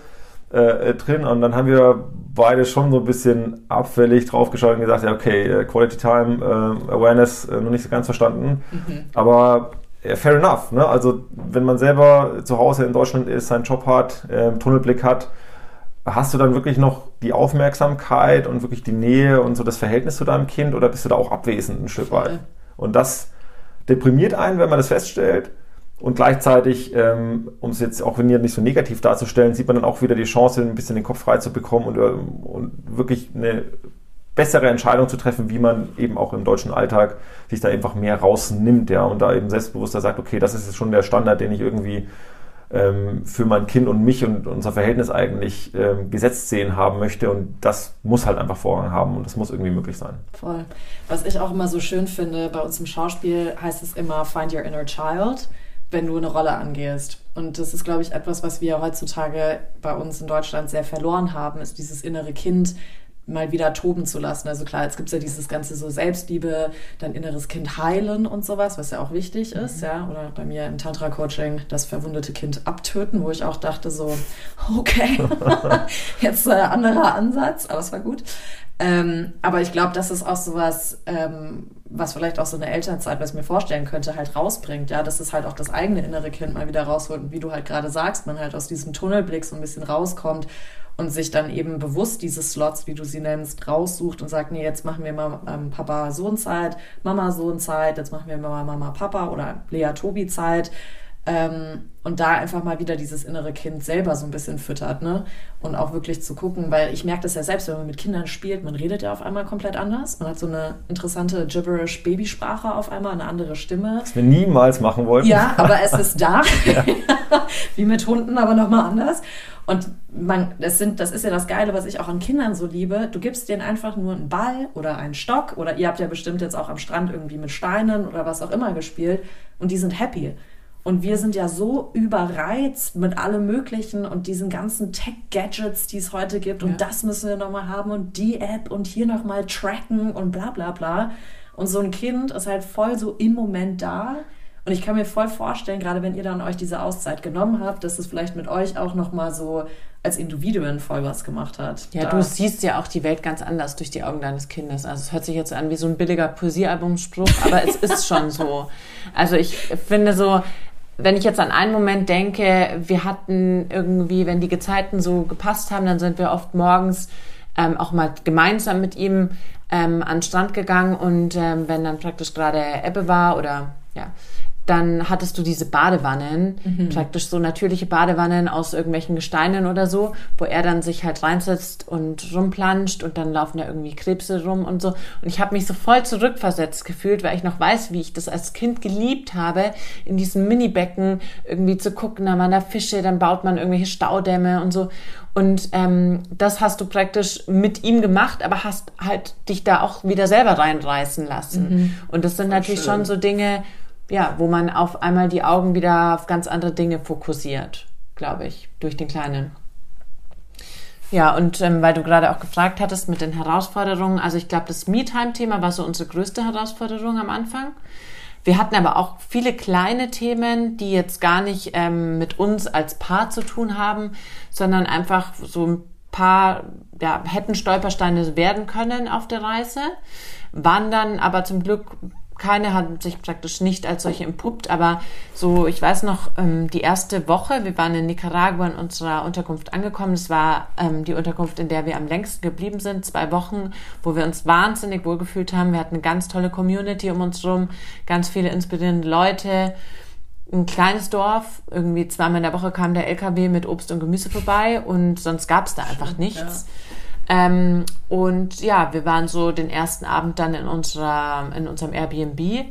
äh, äh, drin und dann haben wir beide schon so ein bisschen abfällig draufgeschaut und gesagt, ja okay, äh, Quality Time äh, Awareness äh, noch nicht so ganz verstanden, mhm. aber ja, fair enough. Ne? Also wenn man selber zu Hause in Deutschland ist, seinen Job hat, äh, Tunnelblick hat, hast du dann wirklich noch die Aufmerksamkeit und wirklich die Nähe und so das Verhältnis zu deinem Kind oder bist du da auch abwesend ein Stück weit? Und das deprimiert einen, wenn man das feststellt. Und gleichzeitig, ähm, um es jetzt auch nicht so negativ darzustellen, sieht man dann auch wieder die Chance, ein bisschen den Kopf frei zu bekommen und, ähm, und wirklich eine bessere Entscheidung zu treffen, wie man eben auch im deutschen Alltag sich da einfach mehr rausnimmt, ja, und da eben selbstbewusster sagt, okay, das ist jetzt schon der Standard, den ich irgendwie ähm, für mein Kind und mich und unser Verhältnis eigentlich ähm, gesetzt sehen haben möchte. Und das muss halt einfach Vorrang haben und das muss irgendwie möglich sein. Voll. Was ich auch immer so schön finde, bei uns im Schauspiel heißt es immer Find Your Inner Child, wenn du eine Rolle angehst. Und das ist, glaube ich, etwas, was wir heutzutage bei uns in Deutschland sehr verloren haben, ist dieses innere Kind, mal wieder toben zu lassen. Also klar, jetzt gibt es ja dieses ganze so Selbstliebe, dein inneres Kind heilen und sowas, was ja auch wichtig ist, mhm. ja. Oder bei mir im Tantra-Coaching das verwundete Kind abtöten, wo ich auch dachte so, okay, jetzt äh, anderer Ansatz, aber es war gut. Ähm, aber ich glaube, das ist auch sowas, ähm, was vielleicht auch so eine Elternzeit, was ich mir vorstellen könnte, halt rausbringt, ja, dass es halt auch das eigene innere Kind mal wieder rausholt und wie du halt gerade sagst, man halt aus diesem Tunnelblick so ein bisschen rauskommt und sich dann eben bewusst diese Slots, wie du sie nennst, raussucht und sagt, nee, jetzt machen wir mal ähm, Papa-Sohn-Zeit, Mama-Sohn-Zeit, jetzt machen wir mal Mama-Papa oder Lea-Tobi-Zeit. Ähm, und da einfach mal wieder dieses innere Kind selber so ein bisschen füttert, ne? Und auch wirklich zu gucken, weil ich merke das ja selbst, wenn man mit Kindern spielt, man redet ja auf einmal komplett anders. Man hat so eine interessante gibberish Babysprache auf einmal, eine andere Stimme. Was wir niemals machen wollten. Ja, aber es ist da. Wie mit Hunden, aber nochmal anders. Und man, das, sind, das ist ja das Geile, was ich auch an Kindern so liebe. Du gibst denen einfach nur einen Ball oder einen Stock oder ihr habt ja bestimmt jetzt auch am Strand irgendwie mit Steinen oder was auch immer gespielt und die sind happy. Und wir sind ja so überreizt mit allem Möglichen und diesen ganzen Tech-Gadgets, die es heute gibt. Und ja. das müssen wir nochmal haben und die App und hier nochmal tracken und bla bla bla. Und so ein Kind ist halt voll so im Moment da. Und ich kann mir voll vorstellen, gerade wenn ihr dann euch diese Auszeit genommen habt, dass es vielleicht mit euch auch nochmal so als Individuen voll was gemacht hat. Ja, da. du siehst ja auch die Welt ganz anders durch die Augen deines Kindes. Also es hört sich jetzt an wie so ein billiger Poesiealbumspruch, aber es ist schon so. Also ich finde so, wenn ich jetzt an einen Moment denke, wir hatten irgendwie, wenn die Gezeiten so gepasst haben, dann sind wir oft morgens ähm, auch mal gemeinsam mit ihm ähm, an den Strand gegangen und ähm, wenn dann praktisch gerade Ebbe war oder ja, dann hattest du diese Badewannen, mhm. praktisch so natürliche Badewannen aus irgendwelchen Gesteinen oder so, wo er dann sich halt reinsetzt und rumplanscht und dann laufen da irgendwie Krebse rum und so. Und ich habe mich so voll zurückversetzt gefühlt, weil ich noch weiß, wie ich das als Kind geliebt habe, in diesem Minibecken irgendwie zu gucken, da waren da Fische, dann baut man irgendwelche Staudämme und so. Und ähm, das hast du praktisch mit ihm gemacht, aber hast halt dich da auch wieder selber reinreißen lassen. Mhm. Und das sind Voll natürlich schön. schon so Dinge, ja, wo man auf einmal die Augen wieder auf ganz andere Dinge fokussiert, glaube ich, durch den Kleinen. Ja, und ähm, weil du gerade auch gefragt hattest mit den Herausforderungen, also ich glaube, das Me-Time-Thema war so unsere größte Herausforderung am Anfang. Wir hatten aber auch viele kleine Themen, die jetzt gar nicht ähm, mit uns als Paar zu tun haben, sondern einfach so ein paar ja, hätten Stolpersteine werden können auf der Reise, waren dann aber zum Glück keine hat sich praktisch nicht als solche entpuppt, aber so, ich weiß noch, ähm, die erste Woche, wir waren in Nicaragua in unserer Unterkunft angekommen. Das war ähm, die Unterkunft, in der wir am längsten geblieben sind, zwei Wochen, wo wir uns wahnsinnig wohlgefühlt haben. Wir hatten eine ganz tolle Community um uns rum, ganz viele inspirierende Leute. Ein kleines Dorf, irgendwie zweimal in der Woche kam der LKW mit Obst und Gemüse vorbei und sonst gab es da einfach nichts. Ja. Ähm, und ja, wir waren so den ersten Abend dann in, unserer, in unserem Airbnb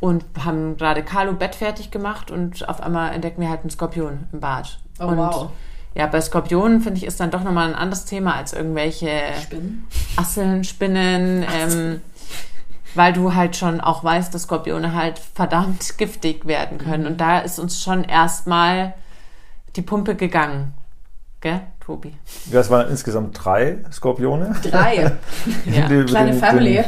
und haben gerade Carlo Bett fertig gemacht und auf einmal entdecken wir halt einen Skorpion im Bad. Oh, und wow. Ja, bei Skorpionen finde ich ist dann doch nochmal ein anderes Thema als irgendwelche Spinnen, Asseln, Spinnen, ähm, weil du halt schon auch weißt, dass Skorpione halt verdammt giftig werden können. Mhm. Und da ist uns schon erstmal die Pumpe gegangen. Gell? Tobi. Ja, es waren insgesamt drei Skorpione. Drei. ja. Die, Kleine den, Family. Den,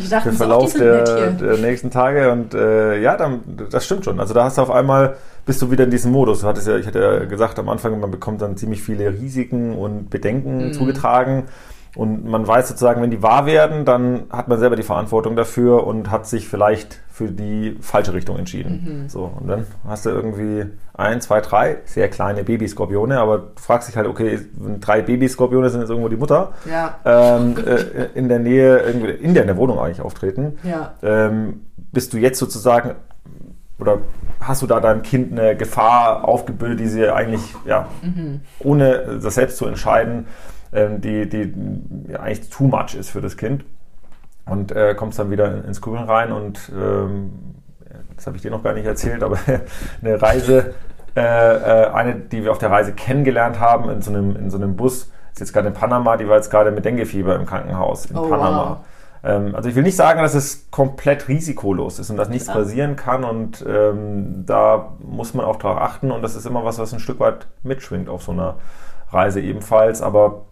ich dachte, den Verlauf der, der, nächsten Tage und äh, ja, dann, das stimmt schon. Also da hast du auf einmal bist du wieder in diesem Modus. Du hattest ja, ich hatte ja gesagt am Anfang, man bekommt dann ziemlich viele Risiken und Bedenken mhm. zugetragen. Und man weiß sozusagen, wenn die wahr werden, dann hat man selber die Verantwortung dafür und hat sich vielleicht für die falsche Richtung entschieden. Mhm. So, und dann hast du irgendwie ein, zwei, drei sehr kleine Babyskorpione, aber du fragst dich halt, okay, drei Babyskorpione sind jetzt irgendwo die Mutter, ja. ähm, äh, in der Nähe, irgendwie in der, Wohnung eigentlich auftreten. Ja. Ähm, bist du jetzt sozusagen oder hast du da deinem Kind eine Gefahr aufgebildet, die sie eigentlich, ja, mhm. ohne das selbst zu entscheiden, die, die ja, eigentlich too much ist für das Kind. Und äh, kommst dann wieder ins Grübeln rein und ähm, das habe ich dir noch gar nicht erzählt, aber eine Reise, äh, äh, eine, die wir auf der Reise kennengelernt haben in so einem, in so einem Bus, ist jetzt gerade in Panama, die war jetzt gerade mit Denguefieber im Krankenhaus in oh, Panama. Wow. Ähm, also ich will nicht sagen, dass es komplett risikolos ist und dass nichts ja. passieren kann und ähm, da muss man auch darauf achten und das ist immer was, was ein Stück weit mitschwingt auf so einer Reise ebenfalls, aber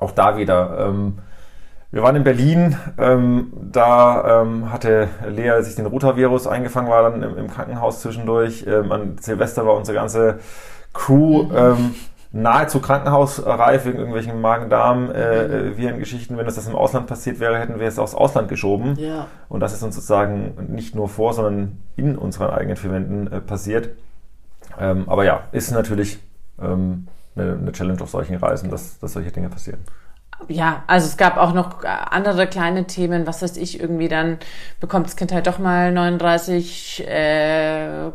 auch da wieder. Ähm, wir waren in Berlin, ähm, da ähm, hatte Lea sich den Rotavirus eingefangen, war dann im, im Krankenhaus zwischendurch. Ähm, an Silvester war unsere ganze Crew ähm, nahezu krankenhausreif wegen irgendwelchen Magen-Darm-Viren-Geschichten. Äh, Wenn das, das im Ausland passiert wäre, hätten wir es aufs Ausland geschoben. Ja. Und das ist uns sozusagen nicht nur vor, sondern in unseren eigenen vier Wänden äh, passiert. Ähm, aber ja, ist natürlich ähm, eine, eine Challenge auf solchen Reisen, dass, dass solche Dinge passieren? Ja, also es gab auch noch andere kleine Themen, was weiß ich, irgendwie dann bekommt das Kind halt doch mal 39, äh,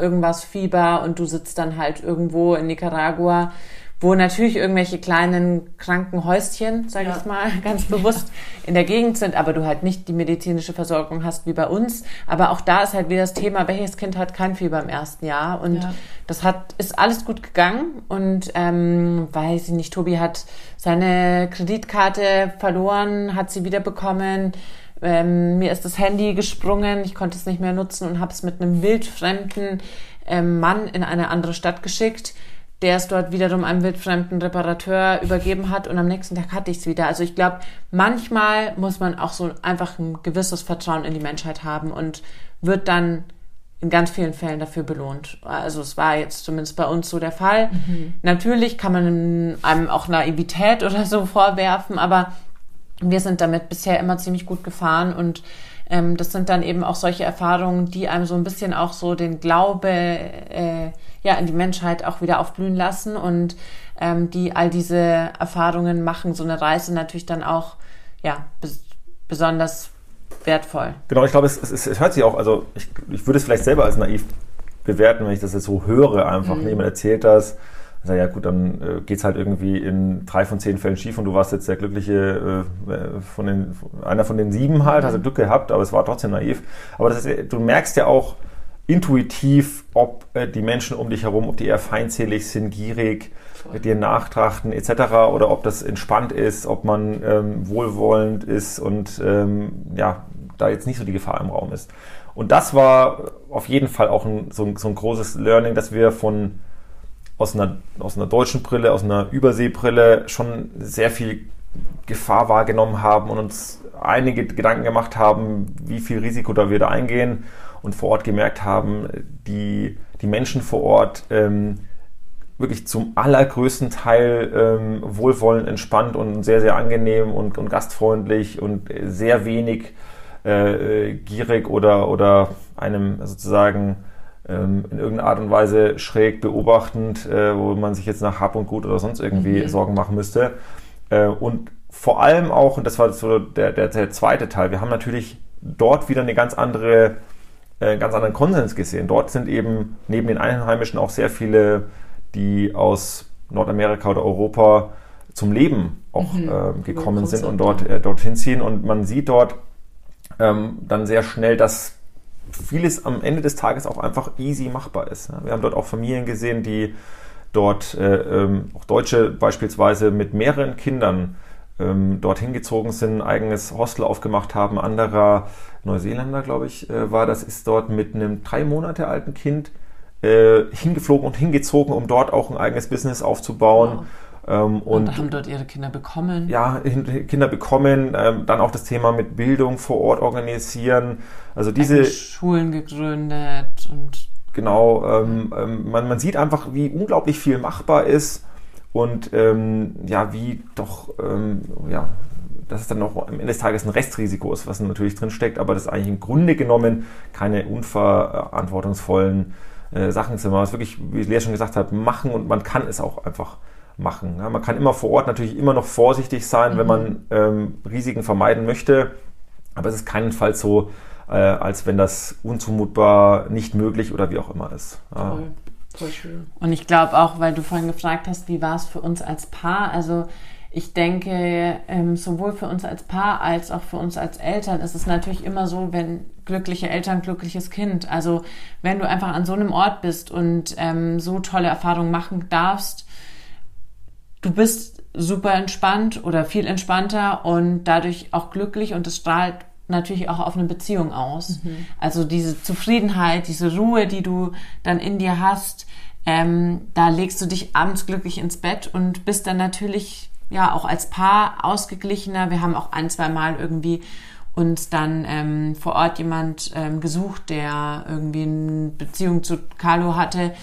irgendwas Fieber und du sitzt dann halt irgendwo in Nicaragua wo natürlich irgendwelche kleinen Krankenhäuschen, sage ja. ich mal, ganz bewusst in der Gegend sind, aber du halt nicht die medizinische Versorgung hast wie bei uns. Aber auch da ist halt wieder das Thema, welches Kind hat kein Fieber im ersten Jahr und ja. das hat ist alles gut gegangen und ähm, weiß ich nicht, Tobi hat seine Kreditkarte verloren, hat sie wiederbekommen. Ähm, mir ist das Handy gesprungen, ich konnte es nicht mehr nutzen und habe es mit einem wildfremden ähm, Mann in eine andere Stadt geschickt der es dort wiederum einem wildfremden Reparateur übergeben hat und am nächsten Tag hatte ich es wieder. Also ich glaube, manchmal muss man auch so einfach ein gewisses Vertrauen in die Menschheit haben und wird dann in ganz vielen Fällen dafür belohnt. Also es war jetzt zumindest bei uns so der Fall. Mhm. Natürlich kann man einem auch Naivität oder so vorwerfen, aber wir sind damit bisher immer ziemlich gut gefahren und ähm, das sind dann eben auch solche Erfahrungen, die einem so ein bisschen auch so den Glaube äh, ja, in die Menschheit auch wieder aufblühen lassen und ähm, die all diese Erfahrungen machen so eine Reise natürlich dann auch ja, bes besonders wertvoll. Genau, ich glaube, es, es, es hört sich auch, also ich, ich würde es vielleicht selber als naiv bewerten, wenn ich das jetzt so höre, einfach mhm. jemand erzählt das. Also ja gut, dann äh, geht es halt irgendwie in drei von zehn Fällen schief und du warst jetzt der glückliche äh, von den, einer von den sieben halt, mhm. hast du Glück gehabt, aber es war trotzdem naiv. Aber das ist, du merkst ja auch, intuitiv, ob äh, die Menschen um dich herum, ob die eher feindselig sind, gierig, mit dir nachtrachten etc. oder ob das entspannt ist, ob man ähm, wohlwollend ist und ähm, ja, da jetzt nicht so die Gefahr im Raum ist. Und das war auf jeden Fall auch ein, so, ein, so ein großes Learning, dass wir von aus einer, aus einer deutschen Brille, aus einer Überseebrille schon sehr viel Gefahr wahrgenommen haben und uns einige Gedanken gemacht haben, wie viel Risiko da wir da eingehen und vor Ort gemerkt haben, die, die Menschen vor Ort ähm, wirklich zum allergrößten Teil ähm, wohlwollend, entspannt und sehr, sehr angenehm und, und gastfreundlich und sehr wenig äh, gierig oder, oder einem sozusagen ähm, in irgendeiner Art und Weise schräg beobachtend, äh, wo man sich jetzt nach Hab und Gut oder sonst irgendwie mhm. Sorgen machen müsste. Äh, und vor allem auch, und das war so der, der, der zweite Teil, wir haben natürlich dort wieder eine ganz andere, äh, ganz anderen Konsens gesehen. Dort sind eben neben den Einheimischen auch sehr viele, die aus Nordamerika oder Europa zum Leben auch mhm. äh, gekommen sind und dort äh, dorthin ziehen. Und man sieht dort ähm, dann sehr schnell, dass vieles am Ende des Tages auch einfach easy machbar ist. Wir haben dort auch Familien gesehen, die dort, äh, ähm, auch Deutsche beispielsweise, mit mehreren Kindern ähm, dorthin gezogen sind, ein eigenes Hostel aufgemacht haben. Anderer Neuseeländer, glaube ich, äh, war das, ist dort mit einem drei Monate alten Kind äh, hingeflogen und hingezogen, um dort auch ein eigenes Business aufzubauen. Wow. Ähm, und, und, haben dort ihre Kinder bekommen. Ja, Kinder bekommen, ähm, dann auch das Thema mit Bildung vor Ort organisieren. Also diese Schulen gegründet und genau, ähm, ähm, man, man sieht einfach, wie unglaublich viel machbar ist und ähm, ja, wie doch, ähm, ja, dass es dann noch am Ende des Tages ein Restrisiko ist, was natürlich drin steckt, aber das eigentlich im Grunde genommen keine unverantwortungsvollen äh, Sachen sind. Man muss wirklich, wie Lea schon gesagt hat, machen und man kann es auch einfach machen. Ja, man kann immer vor Ort natürlich immer noch vorsichtig sein, mhm. wenn man ähm, Risiken vermeiden möchte, aber es ist keinenfalls so, äh, als wenn das unzumutbar, nicht möglich oder wie auch immer ist. Ja. Voll. Voll schön. Und ich glaube auch, weil du vorhin gefragt hast, wie war es für uns als Paar? Also ich denke, ähm, sowohl für uns als Paar als auch für uns als Eltern ist es natürlich immer so, wenn glückliche Eltern, glückliches Kind. Also wenn du einfach an so einem Ort bist und ähm, so tolle Erfahrungen machen darfst, du bist super entspannt oder viel entspannter und dadurch auch glücklich und es strahlt natürlich auch auf eine Beziehung aus. Mhm. Also diese Zufriedenheit, diese Ruhe, die du dann in dir hast, ähm, da legst du dich abends glücklich ins Bett und bist dann natürlich ja auch als Paar ausgeglichener. Wir haben auch ein, zwei Mal irgendwie uns dann ähm, vor Ort jemand ähm, gesucht, der irgendwie eine Beziehung zu Carlo hatte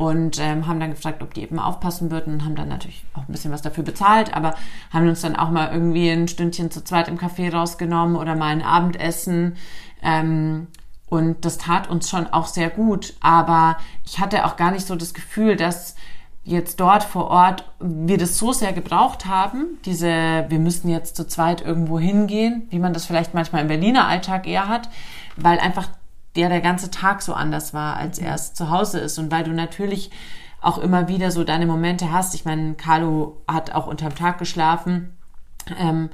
und ähm, haben dann gefragt, ob die eben aufpassen würden und haben dann natürlich auch ein bisschen was dafür bezahlt, aber haben uns dann auch mal irgendwie ein Stündchen zu zweit im Café rausgenommen oder mal ein Abendessen. Ähm, und das tat uns schon auch sehr gut. Aber ich hatte auch gar nicht so das Gefühl, dass jetzt dort vor Ort wir das so sehr gebraucht haben, diese, wir müssten jetzt zu zweit irgendwo hingehen, wie man das vielleicht manchmal im Berliner Alltag eher hat, weil einfach der der ganze Tag so anders war, als mhm. er es zu Hause ist und weil du natürlich auch immer wieder so deine Momente hast. Ich meine, Carlo hat auch unterm Tag geschlafen. Ähm,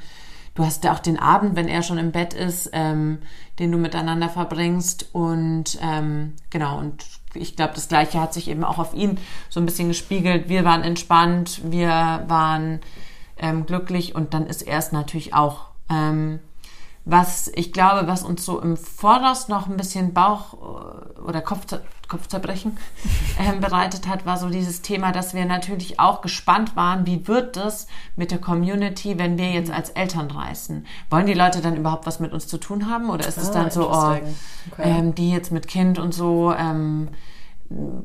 du hast ja auch den Abend, wenn er schon im Bett ist, ähm, den du miteinander verbringst und ähm, genau und ich glaube, das Gleiche hat sich eben auch auf ihn so ein bisschen gespiegelt. Wir waren entspannt, wir waren ähm, glücklich und dann ist er es natürlich auch. Was ich glaube, was uns so im Voraus noch ein bisschen Bauch äh, oder Kopf, Kopfzerbrechen äh, bereitet hat, war so dieses Thema, dass wir natürlich auch gespannt waren, wie wird das mit der Community, wenn wir jetzt als Eltern reisen? Wollen die Leute dann überhaupt was mit uns zu tun haben oder ist es ah, dann so, oh, okay. ähm, die jetzt mit Kind und so, ähm,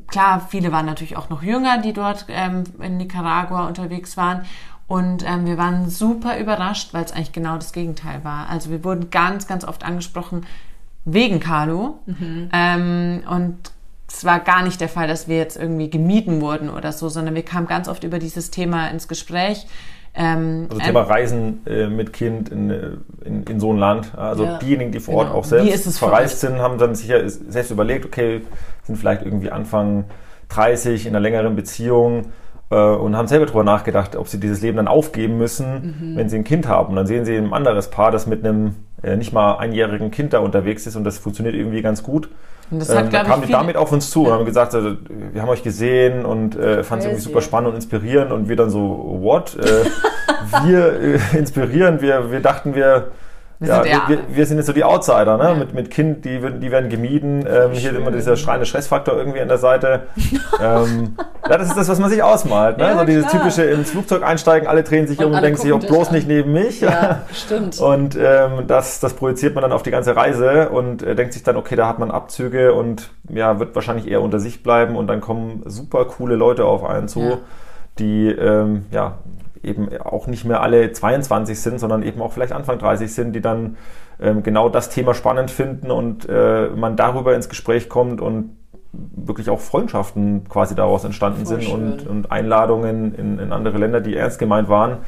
klar, viele waren natürlich auch noch jünger, die dort ähm, in Nicaragua unterwegs waren. Und ähm, wir waren super überrascht, weil es eigentlich genau das Gegenteil war. Also wir wurden ganz, ganz oft angesprochen wegen Carlo. Mhm. Ähm, und es war gar nicht der Fall, dass wir jetzt irgendwie gemieden wurden oder so, sondern wir kamen ganz oft über dieses Thema ins Gespräch. Ähm, also Thema Reisen äh, mit Kind in, in, in, so ein Land. Also ja, diejenigen, die vor genau. Ort auch selbst verreist sind, haben dann sicher selbst überlegt, okay, sind vielleicht irgendwie Anfang 30 in einer längeren Beziehung und haben selber darüber nachgedacht, ob sie dieses Leben dann aufgeben müssen, mhm. wenn sie ein Kind haben. Und dann sehen sie ein anderes Paar, das mit einem äh, nicht mal einjährigen Kind da unterwegs ist und das funktioniert irgendwie ganz gut. Und das hat, ähm, da kamen die damit auf uns zu ja. und haben gesagt, also, wir haben euch gesehen und äh, fanden es irgendwie super spannend und inspirierend und wir dann so, what? Äh, wir äh, inspirieren, wir, wir dachten, wir Wir, ja, sind wir, wir, sind jetzt so die Outsider, ne? Ja. Mit, mit Kind, die, die werden gemieden. Ähm, hier immer dieser schreiende Stressfaktor irgendwie an der Seite. ähm, ja, das ist das, was man sich ausmalt. Ne? Ja, so dieses klar. typische ins Flugzeug einsteigen, alle drehen sich und um und denken sich auch bloß an. nicht neben mich. Ja, stimmt. Und ähm, das, das projiziert man dann auf die ganze Reise und äh, denkt sich dann, okay, da hat man Abzüge und ja, wird wahrscheinlich eher unter sich bleiben und dann kommen super coole Leute auf einen zu, die ähm, ja eben auch nicht mehr alle 22 sind, sondern eben auch vielleicht Anfang 30 sind, die dann ähm, genau das Thema spannend finden und äh, man darüber ins Gespräch kommt und wirklich auch Freundschaften quasi daraus entstanden Voll sind und, und, Einladungen in, in andere Länder, die ernst gemeint waren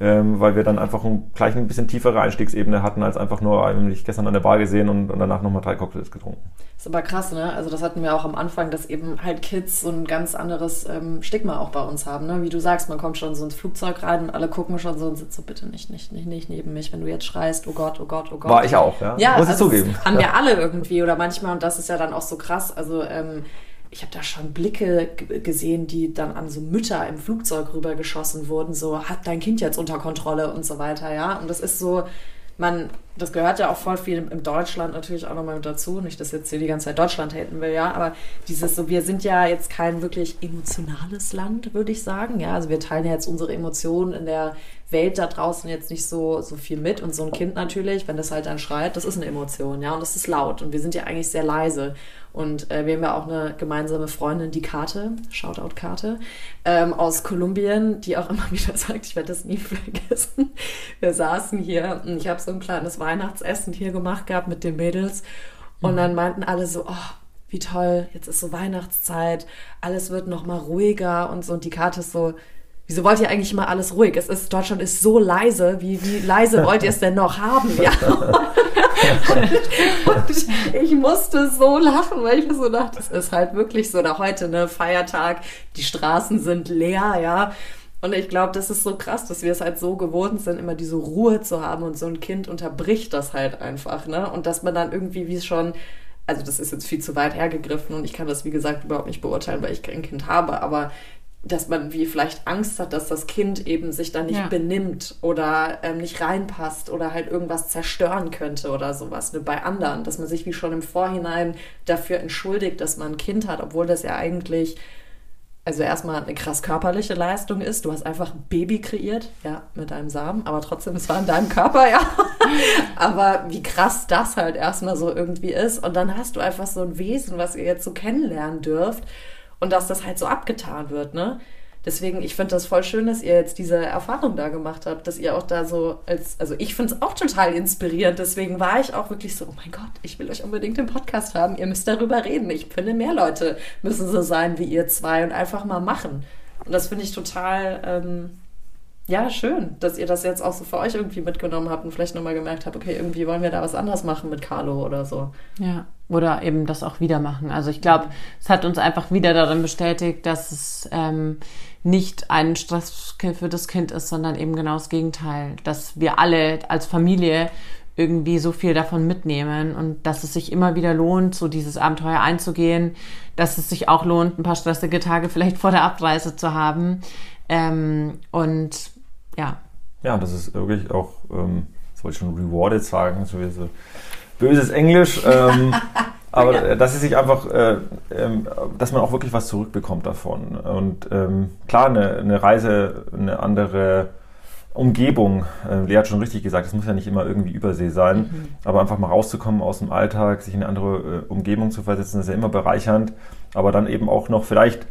ähm, weil wir dann einfach ein, gleich ein bisschen tiefere Einstiegsebene hatten, als einfach nur, ich gestern an der Bar gesehen und, und danach nochmal drei Cocktails getrunken. Das ist aber krass, ne? Also das hatten wir auch am Anfang, dass eben halt Kids so ein ganz anderes ähm, Stigma auch bei uns haben, ne? Wie du sagst, man kommt schon so ins Flugzeug rein und alle gucken schon so und sitzen so, bitte nicht, nicht, nicht, nicht neben mich, wenn du jetzt schreist, oh Gott, oh Gott, oh Gott. War ich auch, ja. Ja, muss ich also zugeben. Haben wir alle irgendwie oder manchmal, und das ist ja dann auch so krass, also ähm, ich habe da schon Blicke gesehen, die dann an so Mütter im Flugzeug rübergeschossen wurden, so hat dein Kind jetzt unter Kontrolle und so weiter, ja. Und das ist so, man, das gehört ja auch voll viel in Deutschland natürlich auch nochmal mit dazu. Nicht, dass jetzt hier die ganze Zeit Deutschland haten will, ja, aber dieses so, wir sind ja jetzt kein wirklich emotionales Land, würde ich sagen, ja. Also wir teilen ja jetzt unsere Emotionen in der Welt da draußen jetzt nicht so, so viel mit und so ein Kind natürlich, wenn das halt dann schreit, das ist eine Emotion, ja, und das ist laut und wir sind ja eigentlich sehr leise und äh, wir haben ja auch eine gemeinsame Freundin, die Karte, Shoutout Karte, ähm, aus Kolumbien, die auch immer wieder sagt, ich werde das nie vergessen. Wir saßen hier und ich habe so ein kleines Weihnachtsessen hier gemacht gehabt mit den Mädels. Und mhm. dann meinten alle so, oh, wie toll, jetzt ist so Weihnachtszeit, alles wird noch mal ruhiger und so. Und die Karte ist so, wieso wollt ihr eigentlich immer alles ruhig? Es ist, Deutschland ist so leise, wie, wie leise wollt ihr es denn noch haben? Ja. und, ich, ich, musste so lachen, weil ich mir so dachte, es ist halt wirklich so, da heute, ne, Feiertag, die Straßen sind leer, ja. Und ich glaube, das ist so krass, dass wir es halt so gewohnt sind, immer diese Ruhe zu haben und so ein Kind unterbricht das halt einfach, ne? Und dass man dann irgendwie wie schon, also das ist jetzt viel zu weit hergegriffen und ich kann das, wie gesagt, überhaupt nicht beurteilen, weil ich kein Kind habe, aber dass man wie vielleicht Angst hat, dass das Kind eben sich dann nicht ja. benimmt oder ähm, nicht reinpasst oder halt irgendwas zerstören könnte oder sowas ne, bei anderen, dass man sich wie schon im Vorhinein dafür entschuldigt, dass man ein Kind hat, obwohl das ja eigentlich also erstmal eine krass körperliche Leistung ist. Du hast einfach ein Baby kreiert, ja, mit deinem Samen, aber trotzdem, es war in deinem Körper, ja. aber wie krass das halt erstmal so irgendwie ist. Und dann hast du einfach so ein Wesen, was ihr jetzt so kennenlernen dürft und dass das halt so abgetan wird, ne? Deswegen, ich finde das voll schön, dass ihr jetzt diese Erfahrung da gemacht habt, dass ihr auch da so als, also ich finde es auch total inspirierend. Deswegen war ich auch wirklich so, oh mein Gott, ich will euch unbedingt im Podcast haben. Ihr müsst darüber reden. Ich finde, mehr Leute müssen so sein wie ihr zwei und einfach mal machen. Und das finde ich total, ähm, ja, schön, dass ihr das jetzt auch so für euch irgendwie mitgenommen habt und vielleicht nochmal gemerkt habt, okay, irgendwie wollen wir da was anderes machen mit Carlo oder so. Ja, oder eben das auch wieder machen. Also ich glaube, es hat uns einfach wieder darin bestätigt, dass es ähm, nicht ein Stress für das Kind ist, sondern eben genau das Gegenteil, dass wir alle als Familie irgendwie so viel davon mitnehmen und dass es sich immer wieder lohnt, so dieses Abenteuer einzugehen, dass es sich auch lohnt, ein paar stressige Tage vielleicht vor der Abreise zu haben. Ähm, und ja. Ja, das ist wirklich auch, ähm, das wollte ich schon rewarded sagen, so wie so böses Englisch. Ähm, aber ja. dass es sich einfach, äh, äh, dass man auch wirklich was zurückbekommt davon. Und ähm, klar, eine, eine, Reise, eine andere Umgebung, äh, Lea hat schon richtig gesagt, es muss ja nicht immer irgendwie Übersee sein, mhm. aber einfach mal rauszukommen aus dem Alltag, sich in eine andere äh, Umgebung zu versetzen, ist ja immer bereichernd, aber dann eben auch noch vielleicht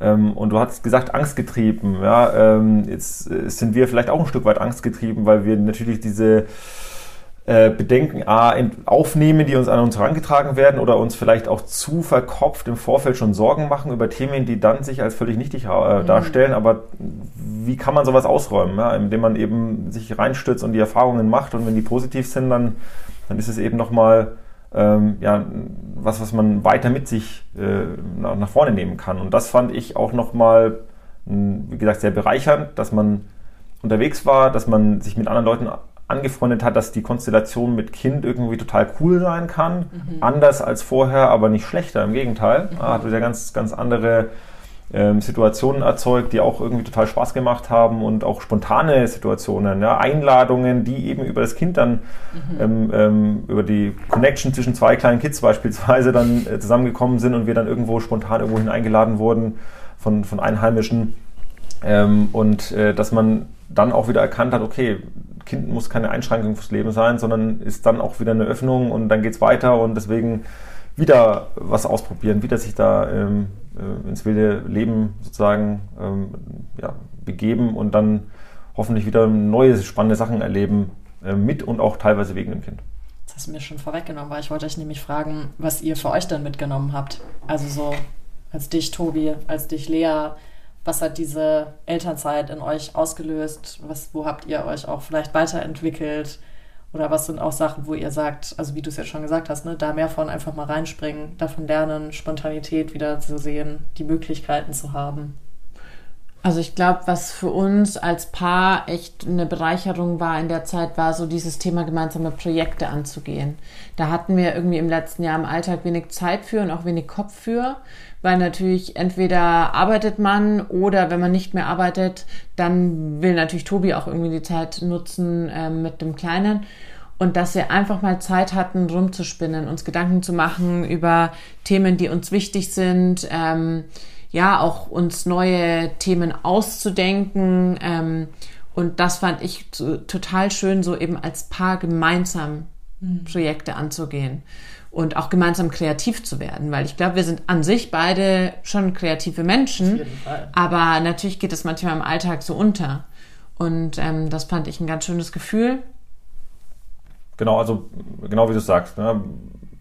und du hast gesagt, angstgetrieben. Ja, ähm, jetzt äh, sind wir vielleicht auch ein Stück weit angstgetrieben, weil wir natürlich diese äh, Bedenken A, aufnehmen, die uns an uns herangetragen werden oder uns vielleicht auch zu verkopft im Vorfeld schon Sorgen machen über Themen, die dann sich als völlig nichtig äh, mhm. darstellen. Aber wie kann man sowas ausräumen? Ja? Indem man eben sich reinstürzt und die Erfahrungen macht und wenn die positiv sind, dann, dann ist es eben nochmal ähm, ja, was, was man weiter mit sich äh, nach, nach, vorne nehmen kann. Und das fand ich auch nochmal, wie gesagt, sehr bereichernd, dass man unterwegs war, dass man sich mit anderen Leuten angefreundet hat, dass die Konstellation mit Kind irgendwie total cool sein kann. Mhm. Anders als vorher, aber nicht schlechter, im Gegenteil. Mhm. Hat wieder ganz, ganz andere ähm, Situationen erzeugt, die auch irgendwie total Spaß gemacht haben und auch spontane Situationen, ja, Einladungen, die eben über das Kind dann, mhm. ähm, ähm, über die Connection zwischen zwei kleinen Kids beispielsweise dann äh, zusammengekommen sind und wir dann irgendwo spontan irgendwohin eingeladen wurden von, von Einheimischen. Ähm, und äh, dass man dann auch wieder erkannt hat, okay, Kind muss keine Einschränkung fürs Leben sein, sondern ist dann auch wieder eine Öffnung und dann geht es weiter und deswegen wieder was ausprobieren, wieder sich da ähm, äh, ins wilde Leben sozusagen ähm, ja, begeben und dann hoffentlich wieder neue spannende Sachen erleben äh, mit und auch teilweise wegen dem Kind. Das hast du mir schon vorweggenommen, weil ich wollte euch nämlich fragen, was ihr für euch dann mitgenommen habt. Also so als dich, Tobi, als dich, Lea, was hat diese Elternzeit in euch ausgelöst? Was, wo habt ihr euch auch vielleicht weiterentwickelt? Oder was sind auch Sachen, wo ihr sagt, also wie du es jetzt schon gesagt hast, ne, da mehr von einfach mal reinspringen, davon lernen, Spontanität wieder zu sehen, die Möglichkeiten zu haben? Also ich glaube, was für uns als Paar echt eine Bereicherung war in der Zeit, war so dieses Thema gemeinsame Projekte anzugehen. Da hatten wir irgendwie im letzten Jahr im Alltag wenig Zeit für und auch wenig Kopf für, weil natürlich entweder arbeitet man oder wenn man nicht mehr arbeitet, dann will natürlich Tobi auch irgendwie die Zeit nutzen äh, mit dem Kleinen und dass wir einfach mal Zeit hatten, rumzuspinnen, uns Gedanken zu machen über Themen, die uns wichtig sind. Ähm, ja auch uns neue Themen auszudenken. Ähm, und das fand ich so, total schön, so eben als Paar gemeinsam mhm. Projekte anzugehen und auch gemeinsam kreativ zu werden, weil ich glaube, wir sind an sich beide schon kreative Menschen, aber natürlich geht es manchmal im Alltag so unter. Und ähm, das fand ich ein ganz schönes Gefühl. Genau, also genau wie du sagst. Ne?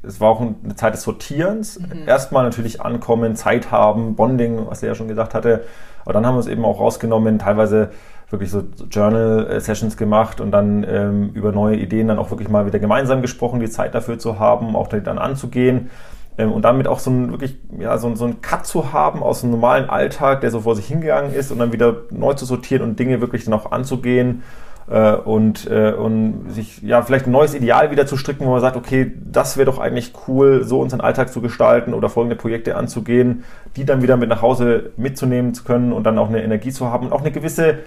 Es war auch eine Zeit des Sortierens. Mhm. Erstmal natürlich ankommen, Zeit haben, Bonding, was er ja schon gesagt hatte. Aber dann haben wir es eben auch rausgenommen, teilweise wirklich so Journal-Sessions gemacht und dann ähm, über neue Ideen dann auch wirklich mal wieder gemeinsam gesprochen, die Zeit dafür zu haben, auch dann anzugehen. Ähm, und damit auch so ein wirklich, ja, so, so ein Cut zu haben aus dem normalen Alltag, der so vor sich hingegangen ist und dann wieder neu zu sortieren und Dinge wirklich dann auch anzugehen äh, und, äh, und sich ja vielleicht ein neues Ideal wieder zu stricken, wo man sagt, okay, das wäre doch eigentlich cool, so unseren Alltag zu gestalten oder folgende Projekte anzugehen, die dann wieder mit nach Hause mitzunehmen zu können und dann auch eine Energie zu haben und auch eine gewisse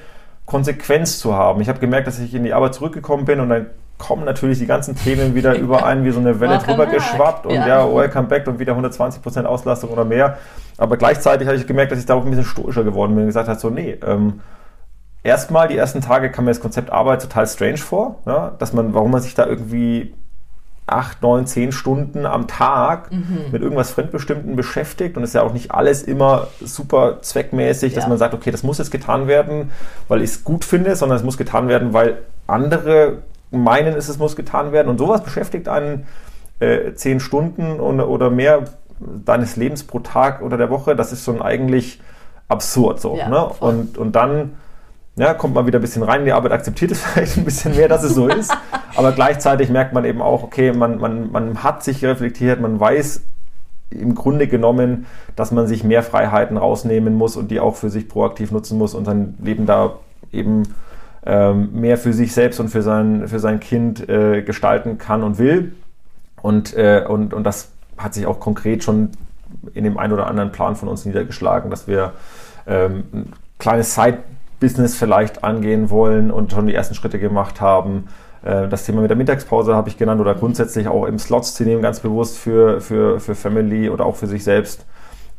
Konsequenz zu haben. Ich habe gemerkt, dass ich in die Arbeit zurückgekommen bin und dann kommen natürlich die ganzen Themen wieder über einen wie so eine Welle drüber geschwappt und ja. ja, welcome back und wieder 120% Auslastung oder mehr. Aber gleichzeitig habe ich gemerkt, dass ich da auch ein bisschen stoischer geworden bin und gesagt habe, so nee, ähm, erstmal die ersten Tage kam mir das Konzept Arbeit total strange vor, ja, dass man, warum man sich da irgendwie acht, neun, zehn Stunden am Tag mhm. mit irgendwas Fremdbestimmten beschäftigt und es ist ja auch nicht alles immer super zweckmäßig, dass ja. man sagt, okay, das muss jetzt getan werden, weil ich es gut finde, sondern es muss getan werden, weil andere meinen, es muss getan werden und sowas beschäftigt einen äh, zehn Stunden und, oder mehr deines Lebens pro Tag oder der Woche, das ist schon eigentlich absurd so. Ja, ne? und, und dann ja, kommt man wieder ein bisschen rein in die Arbeit, akzeptiert es vielleicht ein bisschen mehr, dass es so ist. Aber gleichzeitig merkt man eben auch, okay, man, man, man hat sich reflektiert, man weiß im Grunde genommen, dass man sich mehr Freiheiten rausnehmen muss und die auch für sich proaktiv nutzen muss und sein Leben da eben ähm, mehr für sich selbst und für sein, für sein Kind äh, gestalten kann und will. Und, äh, und, und das hat sich auch konkret schon in dem einen oder anderen Plan von uns niedergeschlagen, dass wir ähm, ein kleines Side Business vielleicht angehen wollen und schon die ersten Schritte gemacht haben. Äh, das Thema mit der Mittagspause habe ich genannt oder grundsätzlich auch im Slots zu nehmen, ganz bewusst für, für, für Family oder auch für sich selbst.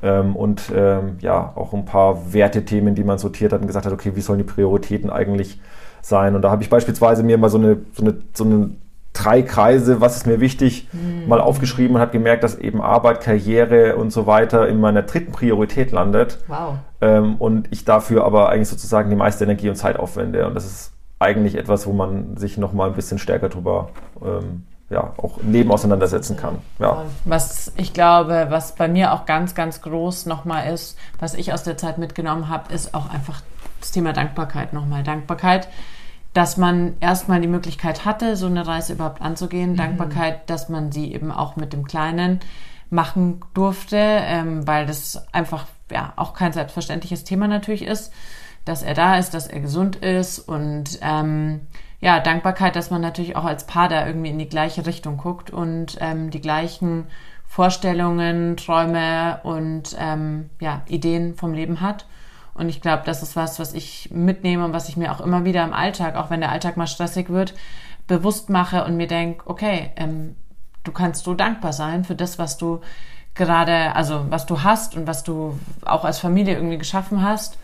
Ähm, und ähm, ja, auch ein paar Wertethemen, die man sortiert hat und gesagt hat, okay, wie sollen die Prioritäten eigentlich sein? Und da habe ich beispielsweise mir mal so eine, so eine, so eine drei Kreise, was ist mir wichtig, mhm. mal aufgeschrieben und habe gemerkt, dass eben Arbeit, Karriere und so weiter in meiner dritten Priorität landet. Wow. Ähm, und ich dafür aber eigentlich sozusagen die meiste Energie und Zeit aufwende. Und das ist eigentlich etwas, wo man sich nochmal ein bisschen stärker drüber ähm, ja, auch im Leben auseinandersetzen kann. Ja. Was ich glaube, was bei mir auch ganz, ganz groß nochmal ist, was ich aus der Zeit mitgenommen habe, ist auch einfach das Thema Dankbarkeit nochmal. Dankbarkeit dass man erstmal die Möglichkeit hatte, so eine Reise überhaupt anzugehen. Mhm. Dankbarkeit, dass man sie eben auch mit dem Kleinen machen durfte, ähm, weil das einfach ja auch kein selbstverständliches Thema natürlich ist, dass er da ist, dass er gesund ist und ähm, ja, Dankbarkeit, dass man natürlich auch als Paar da irgendwie in die gleiche Richtung guckt und ähm, die gleichen Vorstellungen, Träume und ähm, ja, Ideen vom Leben hat. Und ich glaube, das ist was, was ich mitnehme und was ich mir auch immer wieder im Alltag, auch wenn der Alltag mal stressig wird, bewusst mache und mir denke, okay, ähm, du kannst so dankbar sein für das, was du gerade, also was du hast und was du auch als Familie irgendwie geschaffen hast.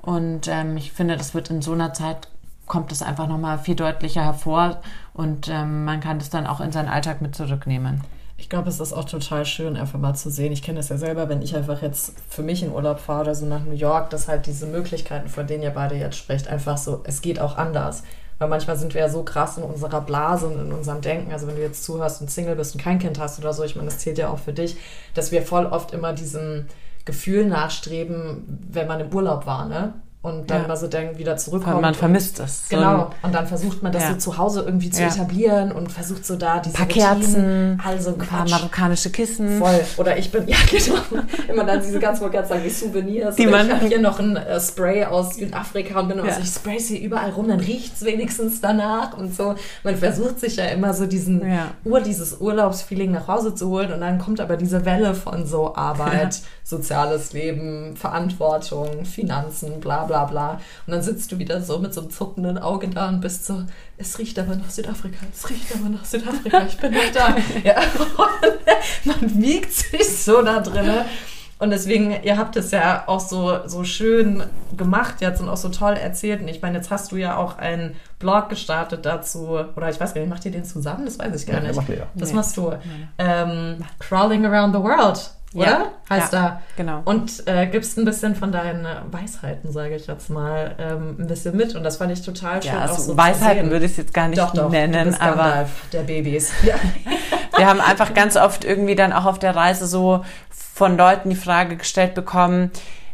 Und ähm, ich finde, das wird in so einer Zeit kommt es einfach nochmal viel deutlicher hervor und ähm, man kann das dann auch in seinen Alltag mit zurücknehmen. Ich glaube, es ist auch total schön, einfach mal zu sehen. Ich kenne das ja selber, wenn ich einfach jetzt für mich in Urlaub fahre oder so nach New York, dass halt diese Möglichkeiten, von denen ihr beide jetzt sprecht, einfach so, es geht auch anders. Weil manchmal sind wir ja so krass in unserer Blase und in unserem Denken, also wenn du jetzt zuhörst und Single bist und kein Kind hast oder so, ich meine, das zählt ja auch für dich, dass wir voll oft immer diesem Gefühl nachstreben, wenn man im Urlaub war, ne? Und dann ja. mal so denkt, wieder zurückkommt. Man vermisst es. Genau. Und dann versucht man das ja. so zu Hause irgendwie zu ja. etablieren und versucht so da diese ein paar Kerzen, also ein paar marokkanische Kissen. Voll. Oder ich bin, ja genau, immer dann diese ganz, wollte sagen, die Souvenirs. Die man, ich habe hier noch ein äh, Spray aus Südafrika und bin immer so, ich spray sie überall rum, dann riecht es wenigstens danach und so. Man versucht sich ja immer so diesen Ur, dieses Urlaubsfeeling nach Hause zu holen und dann kommt aber diese Welle von so Arbeit, soziales Leben, Verantwortung, Finanzen, bla bla bla bla. Und dann sitzt du wieder so mit so einem zuckenden Auge da und bist so, es riecht aber nach Südafrika, es riecht aber nach Südafrika, ich bin noch da. ja, man wiegt sich so da drin. Und deswegen, ihr habt es ja auch so, so schön gemacht jetzt und auch so toll erzählt. Und ich meine, jetzt hast du ja auch einen Blog gestartet dazu. Oder ich weiß gar nicht, macht ihr den zusammen? Das weiß ich gar ja, nicht. Macht ihr, ja. Das nee. machst du. Ähm, Crawling Around the World oder? Ja, heißt ja, da. Genau. Und äh, gibst ein bisschen von deinen Weisheiten, sage ich jetzt mal, ähm, ein bisschen mit. Und das fand ich total schön. Ja, also so Weisheiten würde ich es jetzt gar nicht doch, doch, nennen, aber der Babys. Ja. Wir haben einfach ganz oft irgendwie dann auch auf der Reise so von Leuten die Frage gestellt bekommen,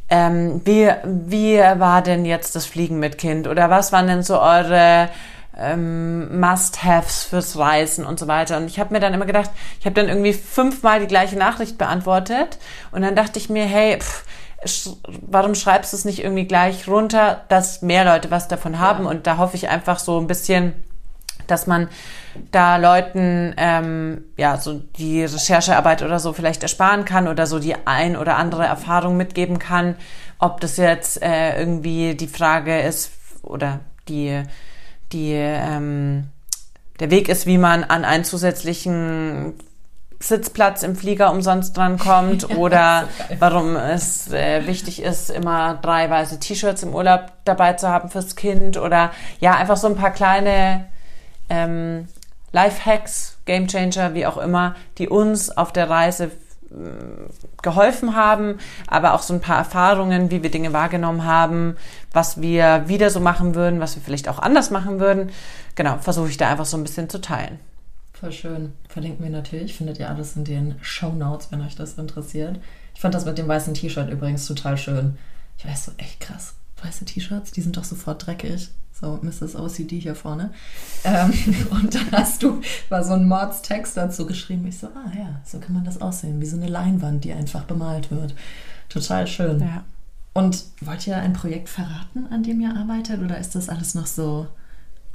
ähm, wie, wie war denn jetzt das Fliegen mit Kind? Oder was waren denn so eure ähm, Must-Haves fürs Reisen und so weiter. Und ich habe mir dann immer gedacht, ich habe dann irgendwie fünfmal die gleiche Nachricht beantwortet und dann dachte ich mir, hey, pff, warum schreibst du es nicht irgendwie gleich runter, dass mehr Leute was davon haben? Ja. Und da hoffe ich einfach so ein bisschen, dass man da Leuten ähm, ja so die Recherchearbeit oder so vielleicht ersparen kann oder so die ein oder andere Erfahrung mitgeben kann, ob das jetzt äh, irgendwie die Frage ist oder die die, ähm, der Weg ist, wie man an einen zusätzlichen Sitzplatz im Flieger umsonst drankommt ja, oder so warum es äh, wichtig ist, immer drei weiße T-Shirts im Urlaub dabei zu haben fürs Kind oder ja, einfach so ein paar kleine ähm, Life-Hacks, Gamechanger, wie auch immer, die uns auf der Reise geholfen haben, aber auch so ein paar Erfahrungen, wie wir Dinge wahrgenommen haben, was wir wieder so machen würden, was wir vielleicht auch anders machen würden. Genau, versuche ich da einfach so ein bisschen zu teilen. Voll schön. Verlinken wir natürlich. Findet ihr alles in den Show Notes, wenn euch das interessiert. Ich fand das mit dem weißen T-Shirt übrigens total schön. Ich weiß so, echt krass. Weiße T-Shirts, die sind doch sofort dreckig so Mrs. OCD hier vorne. Ähm, und dann hast du war so ein Mordstext dazu geschrieben. Ich so, ah ja, so kann man das aussehen, wie so eine Leinwand, die einfach bemalt wird. Total schön. Ja. Und wollt ihr ein Projekt verraten, an dem ihr arbeitet, oder ist das alles noch so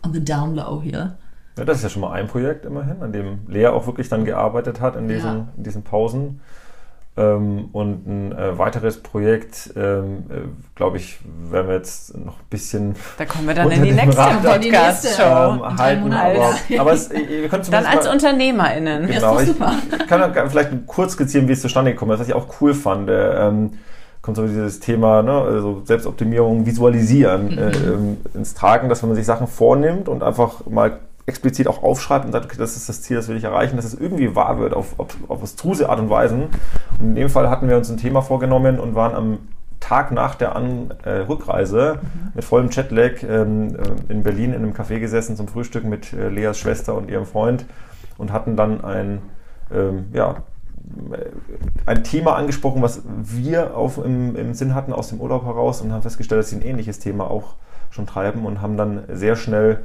on the down low hier? Ja, das ist ja schon mal ein Projekt immerhin, an dem Lea auch wirklich dann gearbeitet hat in diesen, ja. in diesen Pausen. Ähm, und ein äh, weiteres Projekt, ähm, äh, glaube ich, werden wir jetzt noch ein bisschen. Da kommen wir dann in die nächste Podcast-Show. Ähm, halten, aber, aber es, wir können Dann als mal, UnternehmerInnen. Genau, ich, ich kann vielleicht kurz skizzieren, wie es zustande gekommen ist, was ich auch cool fand. Äh, ähm, kommt so dieses Thema, ne, also Selbstoptimierung, Visualisieren mhm. äh, ähm, ins Tragen, dass wenn man sich Sachen vornimmt und einfach mal explizit auch aufschreibt und sagt, okay, das ist das Ziel, das will ich erreichen, dass es irgendwie wahr wird auf, auf, auf abstruse Art und Weisen. Und in dem Fall hatten wir uns ein Thema vorgenommen und waren am Tag nach der An äh, Rückreise mhm. mit vollem Chatlag ähm, äh, in Berlin in einem Café gesessen zum Frühstück mit äh, Leas Schwester und ihrem Freund und hatten dann ein, ähm, ja, ein Thema angesprochen, was wir auf, im, im Sinn hatten aus dem Urlaub heraus und haben festgestellt, dass sie ein ähnliches Thema auch schon treiben und haben dann sehr schnell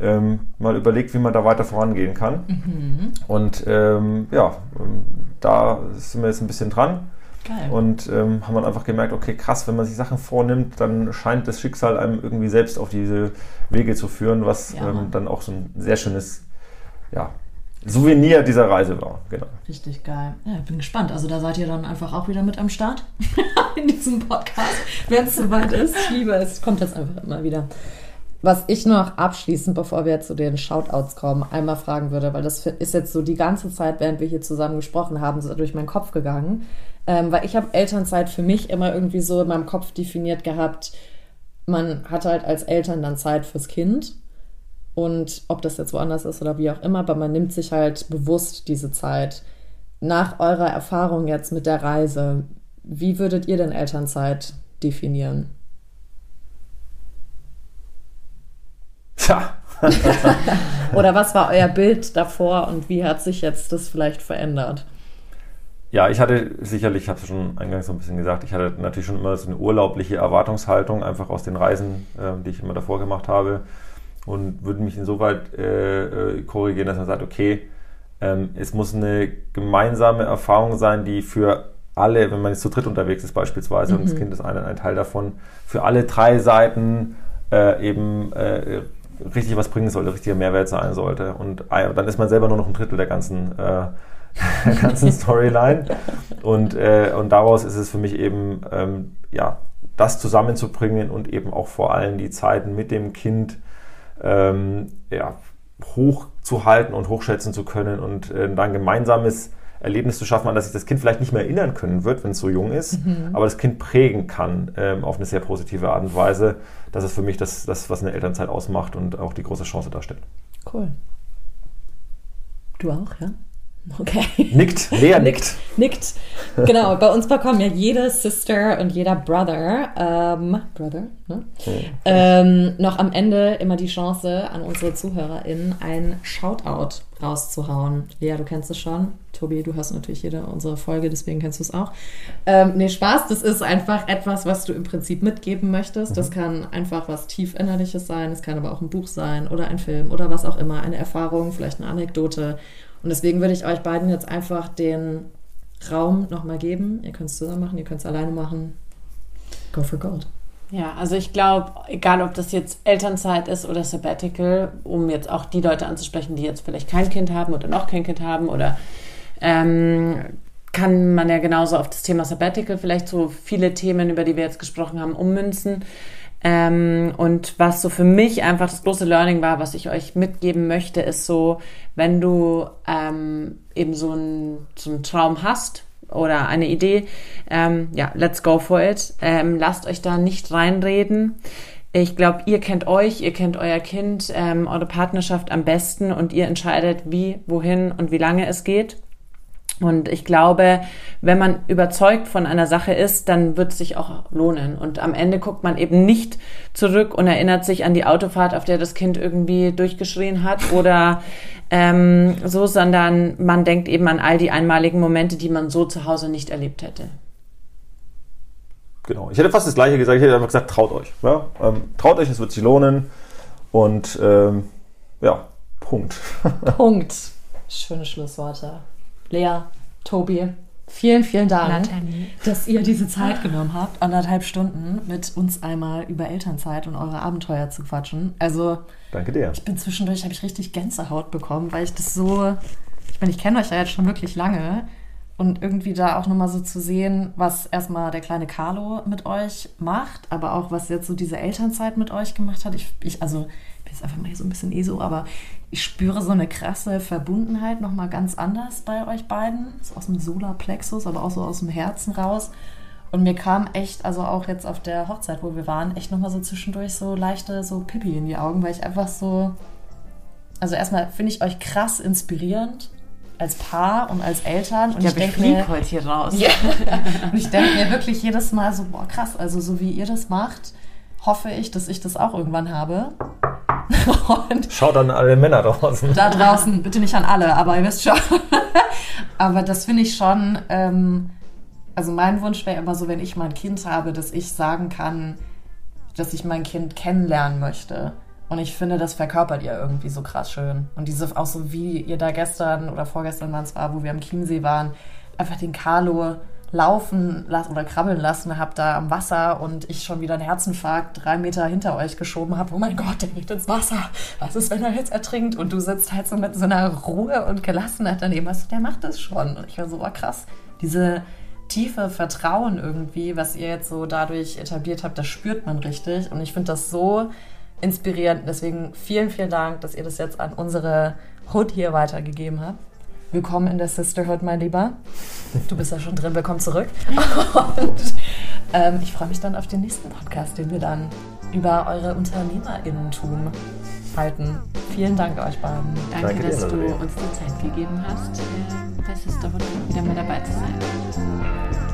ähm, mal überlegt, wie man da weiter vorangehen kann. Mhm. Und ähm, ja, ähm, da sind wir jetzt ein bisschen dran. Geil. Und ähm, haben dann einfach gemerkt, okay, krass, wenn man sich Sachen vornimmt, dann scheint das Schicksal einem irgendwie selbst auf diese Wege zu führen, was ja. ähm, dann auch so ein sehr schönes ja, Souvenir dieser Reise war. Genau. Richtig geil. Ja, ich bin gespannt. Also da seid ihr dann einfach auch wieder mit am Start in diesem Podcast, wenn es soweit ist. Ich liebe es. Kommt jetzt einfach immer wieder. Was ich noch abschließend, bevor wir zu den Shoutouts kommen, einmal fragen würde, weil das ist jetzt so die ganze Zeit, während wir hier zusammen gesprochen haben, so durch meinen Kopf gegangen. Ähm, weil ich habe Elternzeit für mich immer irgendwie so in meinem Kopf definiert gehabt, man hat halt als Eltern dann Zeit fürs Kind. Und ob das jetzt woanders ist oder wie auch immer, aber man nimmt sich halt bewusst diese Zeit. Nach eurer Erfahrung jetzt mit der Reise, wie würdet ihr denn Elternzeit definieren? Tja. Oder was war euer Bild davor und wie hat sich jetzt das vielleicht verändert? Ja, ich hatte sicherlich, ich habe es schon eingangs so ein bisschen gesagt, ich hatte natürlich schon immer so eine urlaubliche Erwartungshaltung, einfach aus den Reisen, äh, die ich immer davor gemacht habe. Und würde mich insoweit äh, äh, korrigieren, dass man sagt, okay, ähm, es muss eine gemeinsame Erfahrung sein, die für alle, wenn man jetzt zu dritt unterwegs ist beispielsweise mhm. und das Kind ist ein, ein Teil davon, für alle drei Seiten äh, eben äh, richtig was bringen sollte, richtiger Mehrwert sein sollte. Und äh, dann ist man selber nur noch ein Drittel der ganzen, äh, der ganzen Storyline. Und, äh, und daraus ist es für mich eben, ähm, ja, das zusammenzubringen und eben auch vor allem die Zeiten mit dem Kind ähm, ja, hochzuhalten und hochschätzen zu können und äh, dann gemeinsames Erlebnis zu schaffen, an das sich das Kind vielleicht nicht mehr erinnern können wird, wenn es so jung ist, mhm. aber das Kind prägen kann ähm, auf eine sehr positive Art und Weise. Das ist für mich das, das, was eine Elternzeit ausmacht und auch die große Chance darstellt. Cool. Du auch, ja? Okay. Nickt, Lea nickt. Nickt. Genau, bei uns bekommen ja jede Sister und jeder Brother, ähm, Brother, ne? Okay. Ähm, noch am Ende immer die Chance, an unsere ZuhörerInnen ein Shoutout rauszuhauen. Lea, du kennst es schon. Tobi, du hast natürlich jede unsere Folge, deswegen kennst du es auch. Ähm, nee, Spaß, das ist einfach etwas, was du im Prinzip mitgeben möchtest. Das mhm. kann einfach was tief Innerliches sein, es kann aber auch ein Buch sein oder ein Film oder was auch immer, eine Erfahrung, vielleicht eine Anekdote und deswegen würde ich euch beiden jetzt einfach den Raum nochmal geben. Ihr könnt es zusammen machen, ihr könnt es alleine machen. Go for gold. Ja, also ich glaube, egal ob das jetzt Elternzeit ist oder Sabbatical, um jetzt auch die Leute anzusprechen, die jetzt vielleicht kein Kind haben oder noch kein Kind haben oder ähm, kann man ja genauso auf das Thema Sabbatical vielleicht so viele Themen, über die wir jetzt gesprochen haben, ummünzen. Ähm, und was so für mich einfach das große Learning war, was ich euch mitgeben möchte, ist so, wenn du ähm, eben so einen so einen Traum hast oder eine Idee, ähm, ja, let's go for it. Ähm, lasst euch da nicht reinreden. Ich glaube, ihr kennt euch, ihr kennt euer Kind, ähm, eure Partnerschaft am besten und ihr entscheidet, wie, wohin und wie lange es geht. Und ich glaube, wenn man überzeugt von einer Sache ist, dann wird es sich auch lohnen. Und am Ende guckt man eben nicht zurück und erinnert sich an die Autofahrt, auf der das Kind irgendwie durchgeschrien hat oder ähm, so, sondern man denkt eben an all die einmaligen Momente, die man so zu Hause nicht erlebt hätte. Genau. Ich hätte fast das Gleiche gesagt. Ich hätte einfach gesagt, traut euch. Ja? Ähm, traut euch, es wird sich lohnen. Und ähm, ja, Punkt. Punkt. Schöne Schlussworte. Lea, Tobi, vielen, vielen Dank, Nathalie. dass ihr diese Zeit genommen habt, anderthalb Stunden mit uns einmal über Elternzeit und eure Abenteuer zu quatschen. Also, danke dir. Ich bin zwischendurch, habe ich richtig Gänsehaut bekommen, weil ich das so, ich meine, ich kenne euch ja jetzt schon wirklich lange und irgendwie da auch nochmal so zu sehen, was erstmal der kleine Carlo mit euch macht, aber auch was jetzt so diese Elternzeit mit euch gemacht hat. Ich, ich also, jetzt einfach mal so ein bisschen eh so, aber ich spüre so eine krasse Verbundenheit nochmal ganz anders bei euch beiden. So aus dem Solarplexus, aber auch so aus dem Herzen raus. Und mir kam echt, also auch jetzt auf der Hochzeit, wo wir waren, echt nochmal so zwischendurch so leichte so Pipi in die Augen, weil ich einfach so. Also erstmal finde ich euch krass inspirierend als Paar und als Eltern. Und ich, ich denke mir heute hier raus. Ja, und ich denke mir wirklich jedes Mal so, boah, krass, also so wie ihr das macht, hoffe ich, dass ich das auch irgendwann habe. Und Schaut an alle Männer draußen. Da draußen, bitte nicht an alle, aber ihr wisst schon. aber das finde ich schon, ähm, also mein Wunsch wäre immer so, wenn ich mein Kind habe, dass ich sagen kann, dass ich mein Kind kennenlernen möchte. Und ich finde, das verkörpert ihr irgendwie so krass schön. Und diese, auch so wie ihr da gestern oder vorgestern waren es war, wo wir am Chiemsee waren, einfach den Carlo laufen lassen oder krabbeln lassen habt da am Wasser und ich schon wieder einen Herzinfarkt drei Meter hinter euch geschoben habe. Oh mein Gott, der geht ins Wasser. Was ist, wenn er jetzt ertrinkt? Und du sitzt halt so mit so einer Ruhe und Gelassenheit daneben. Was, der macht das schon. Und ich war so, oh krass. Diese tiefe Vertrauen irgendwie, was ihr jetzt so dadurch etabliert habt, das spürt man richtig. Und ich finde das so inspirierend. Deswegen vielen, vielen Dank, dass ihr das jetzt an unsere Hood hier weitergegeben habt. Willkommen in der Sisterhood, mein Lieber. Du bist ja schon drin, willkommen zurück. Und ähm, ich freue mich dann auf den nächsten Podcast, den wir dann über eure UnternehmerInnentum halten. Vielen Dank euch beiden. Danke, Danke dass dir, du uns die Zeit gegeben hast, äh, bei Sisterhood wieder mal dabei zu sein.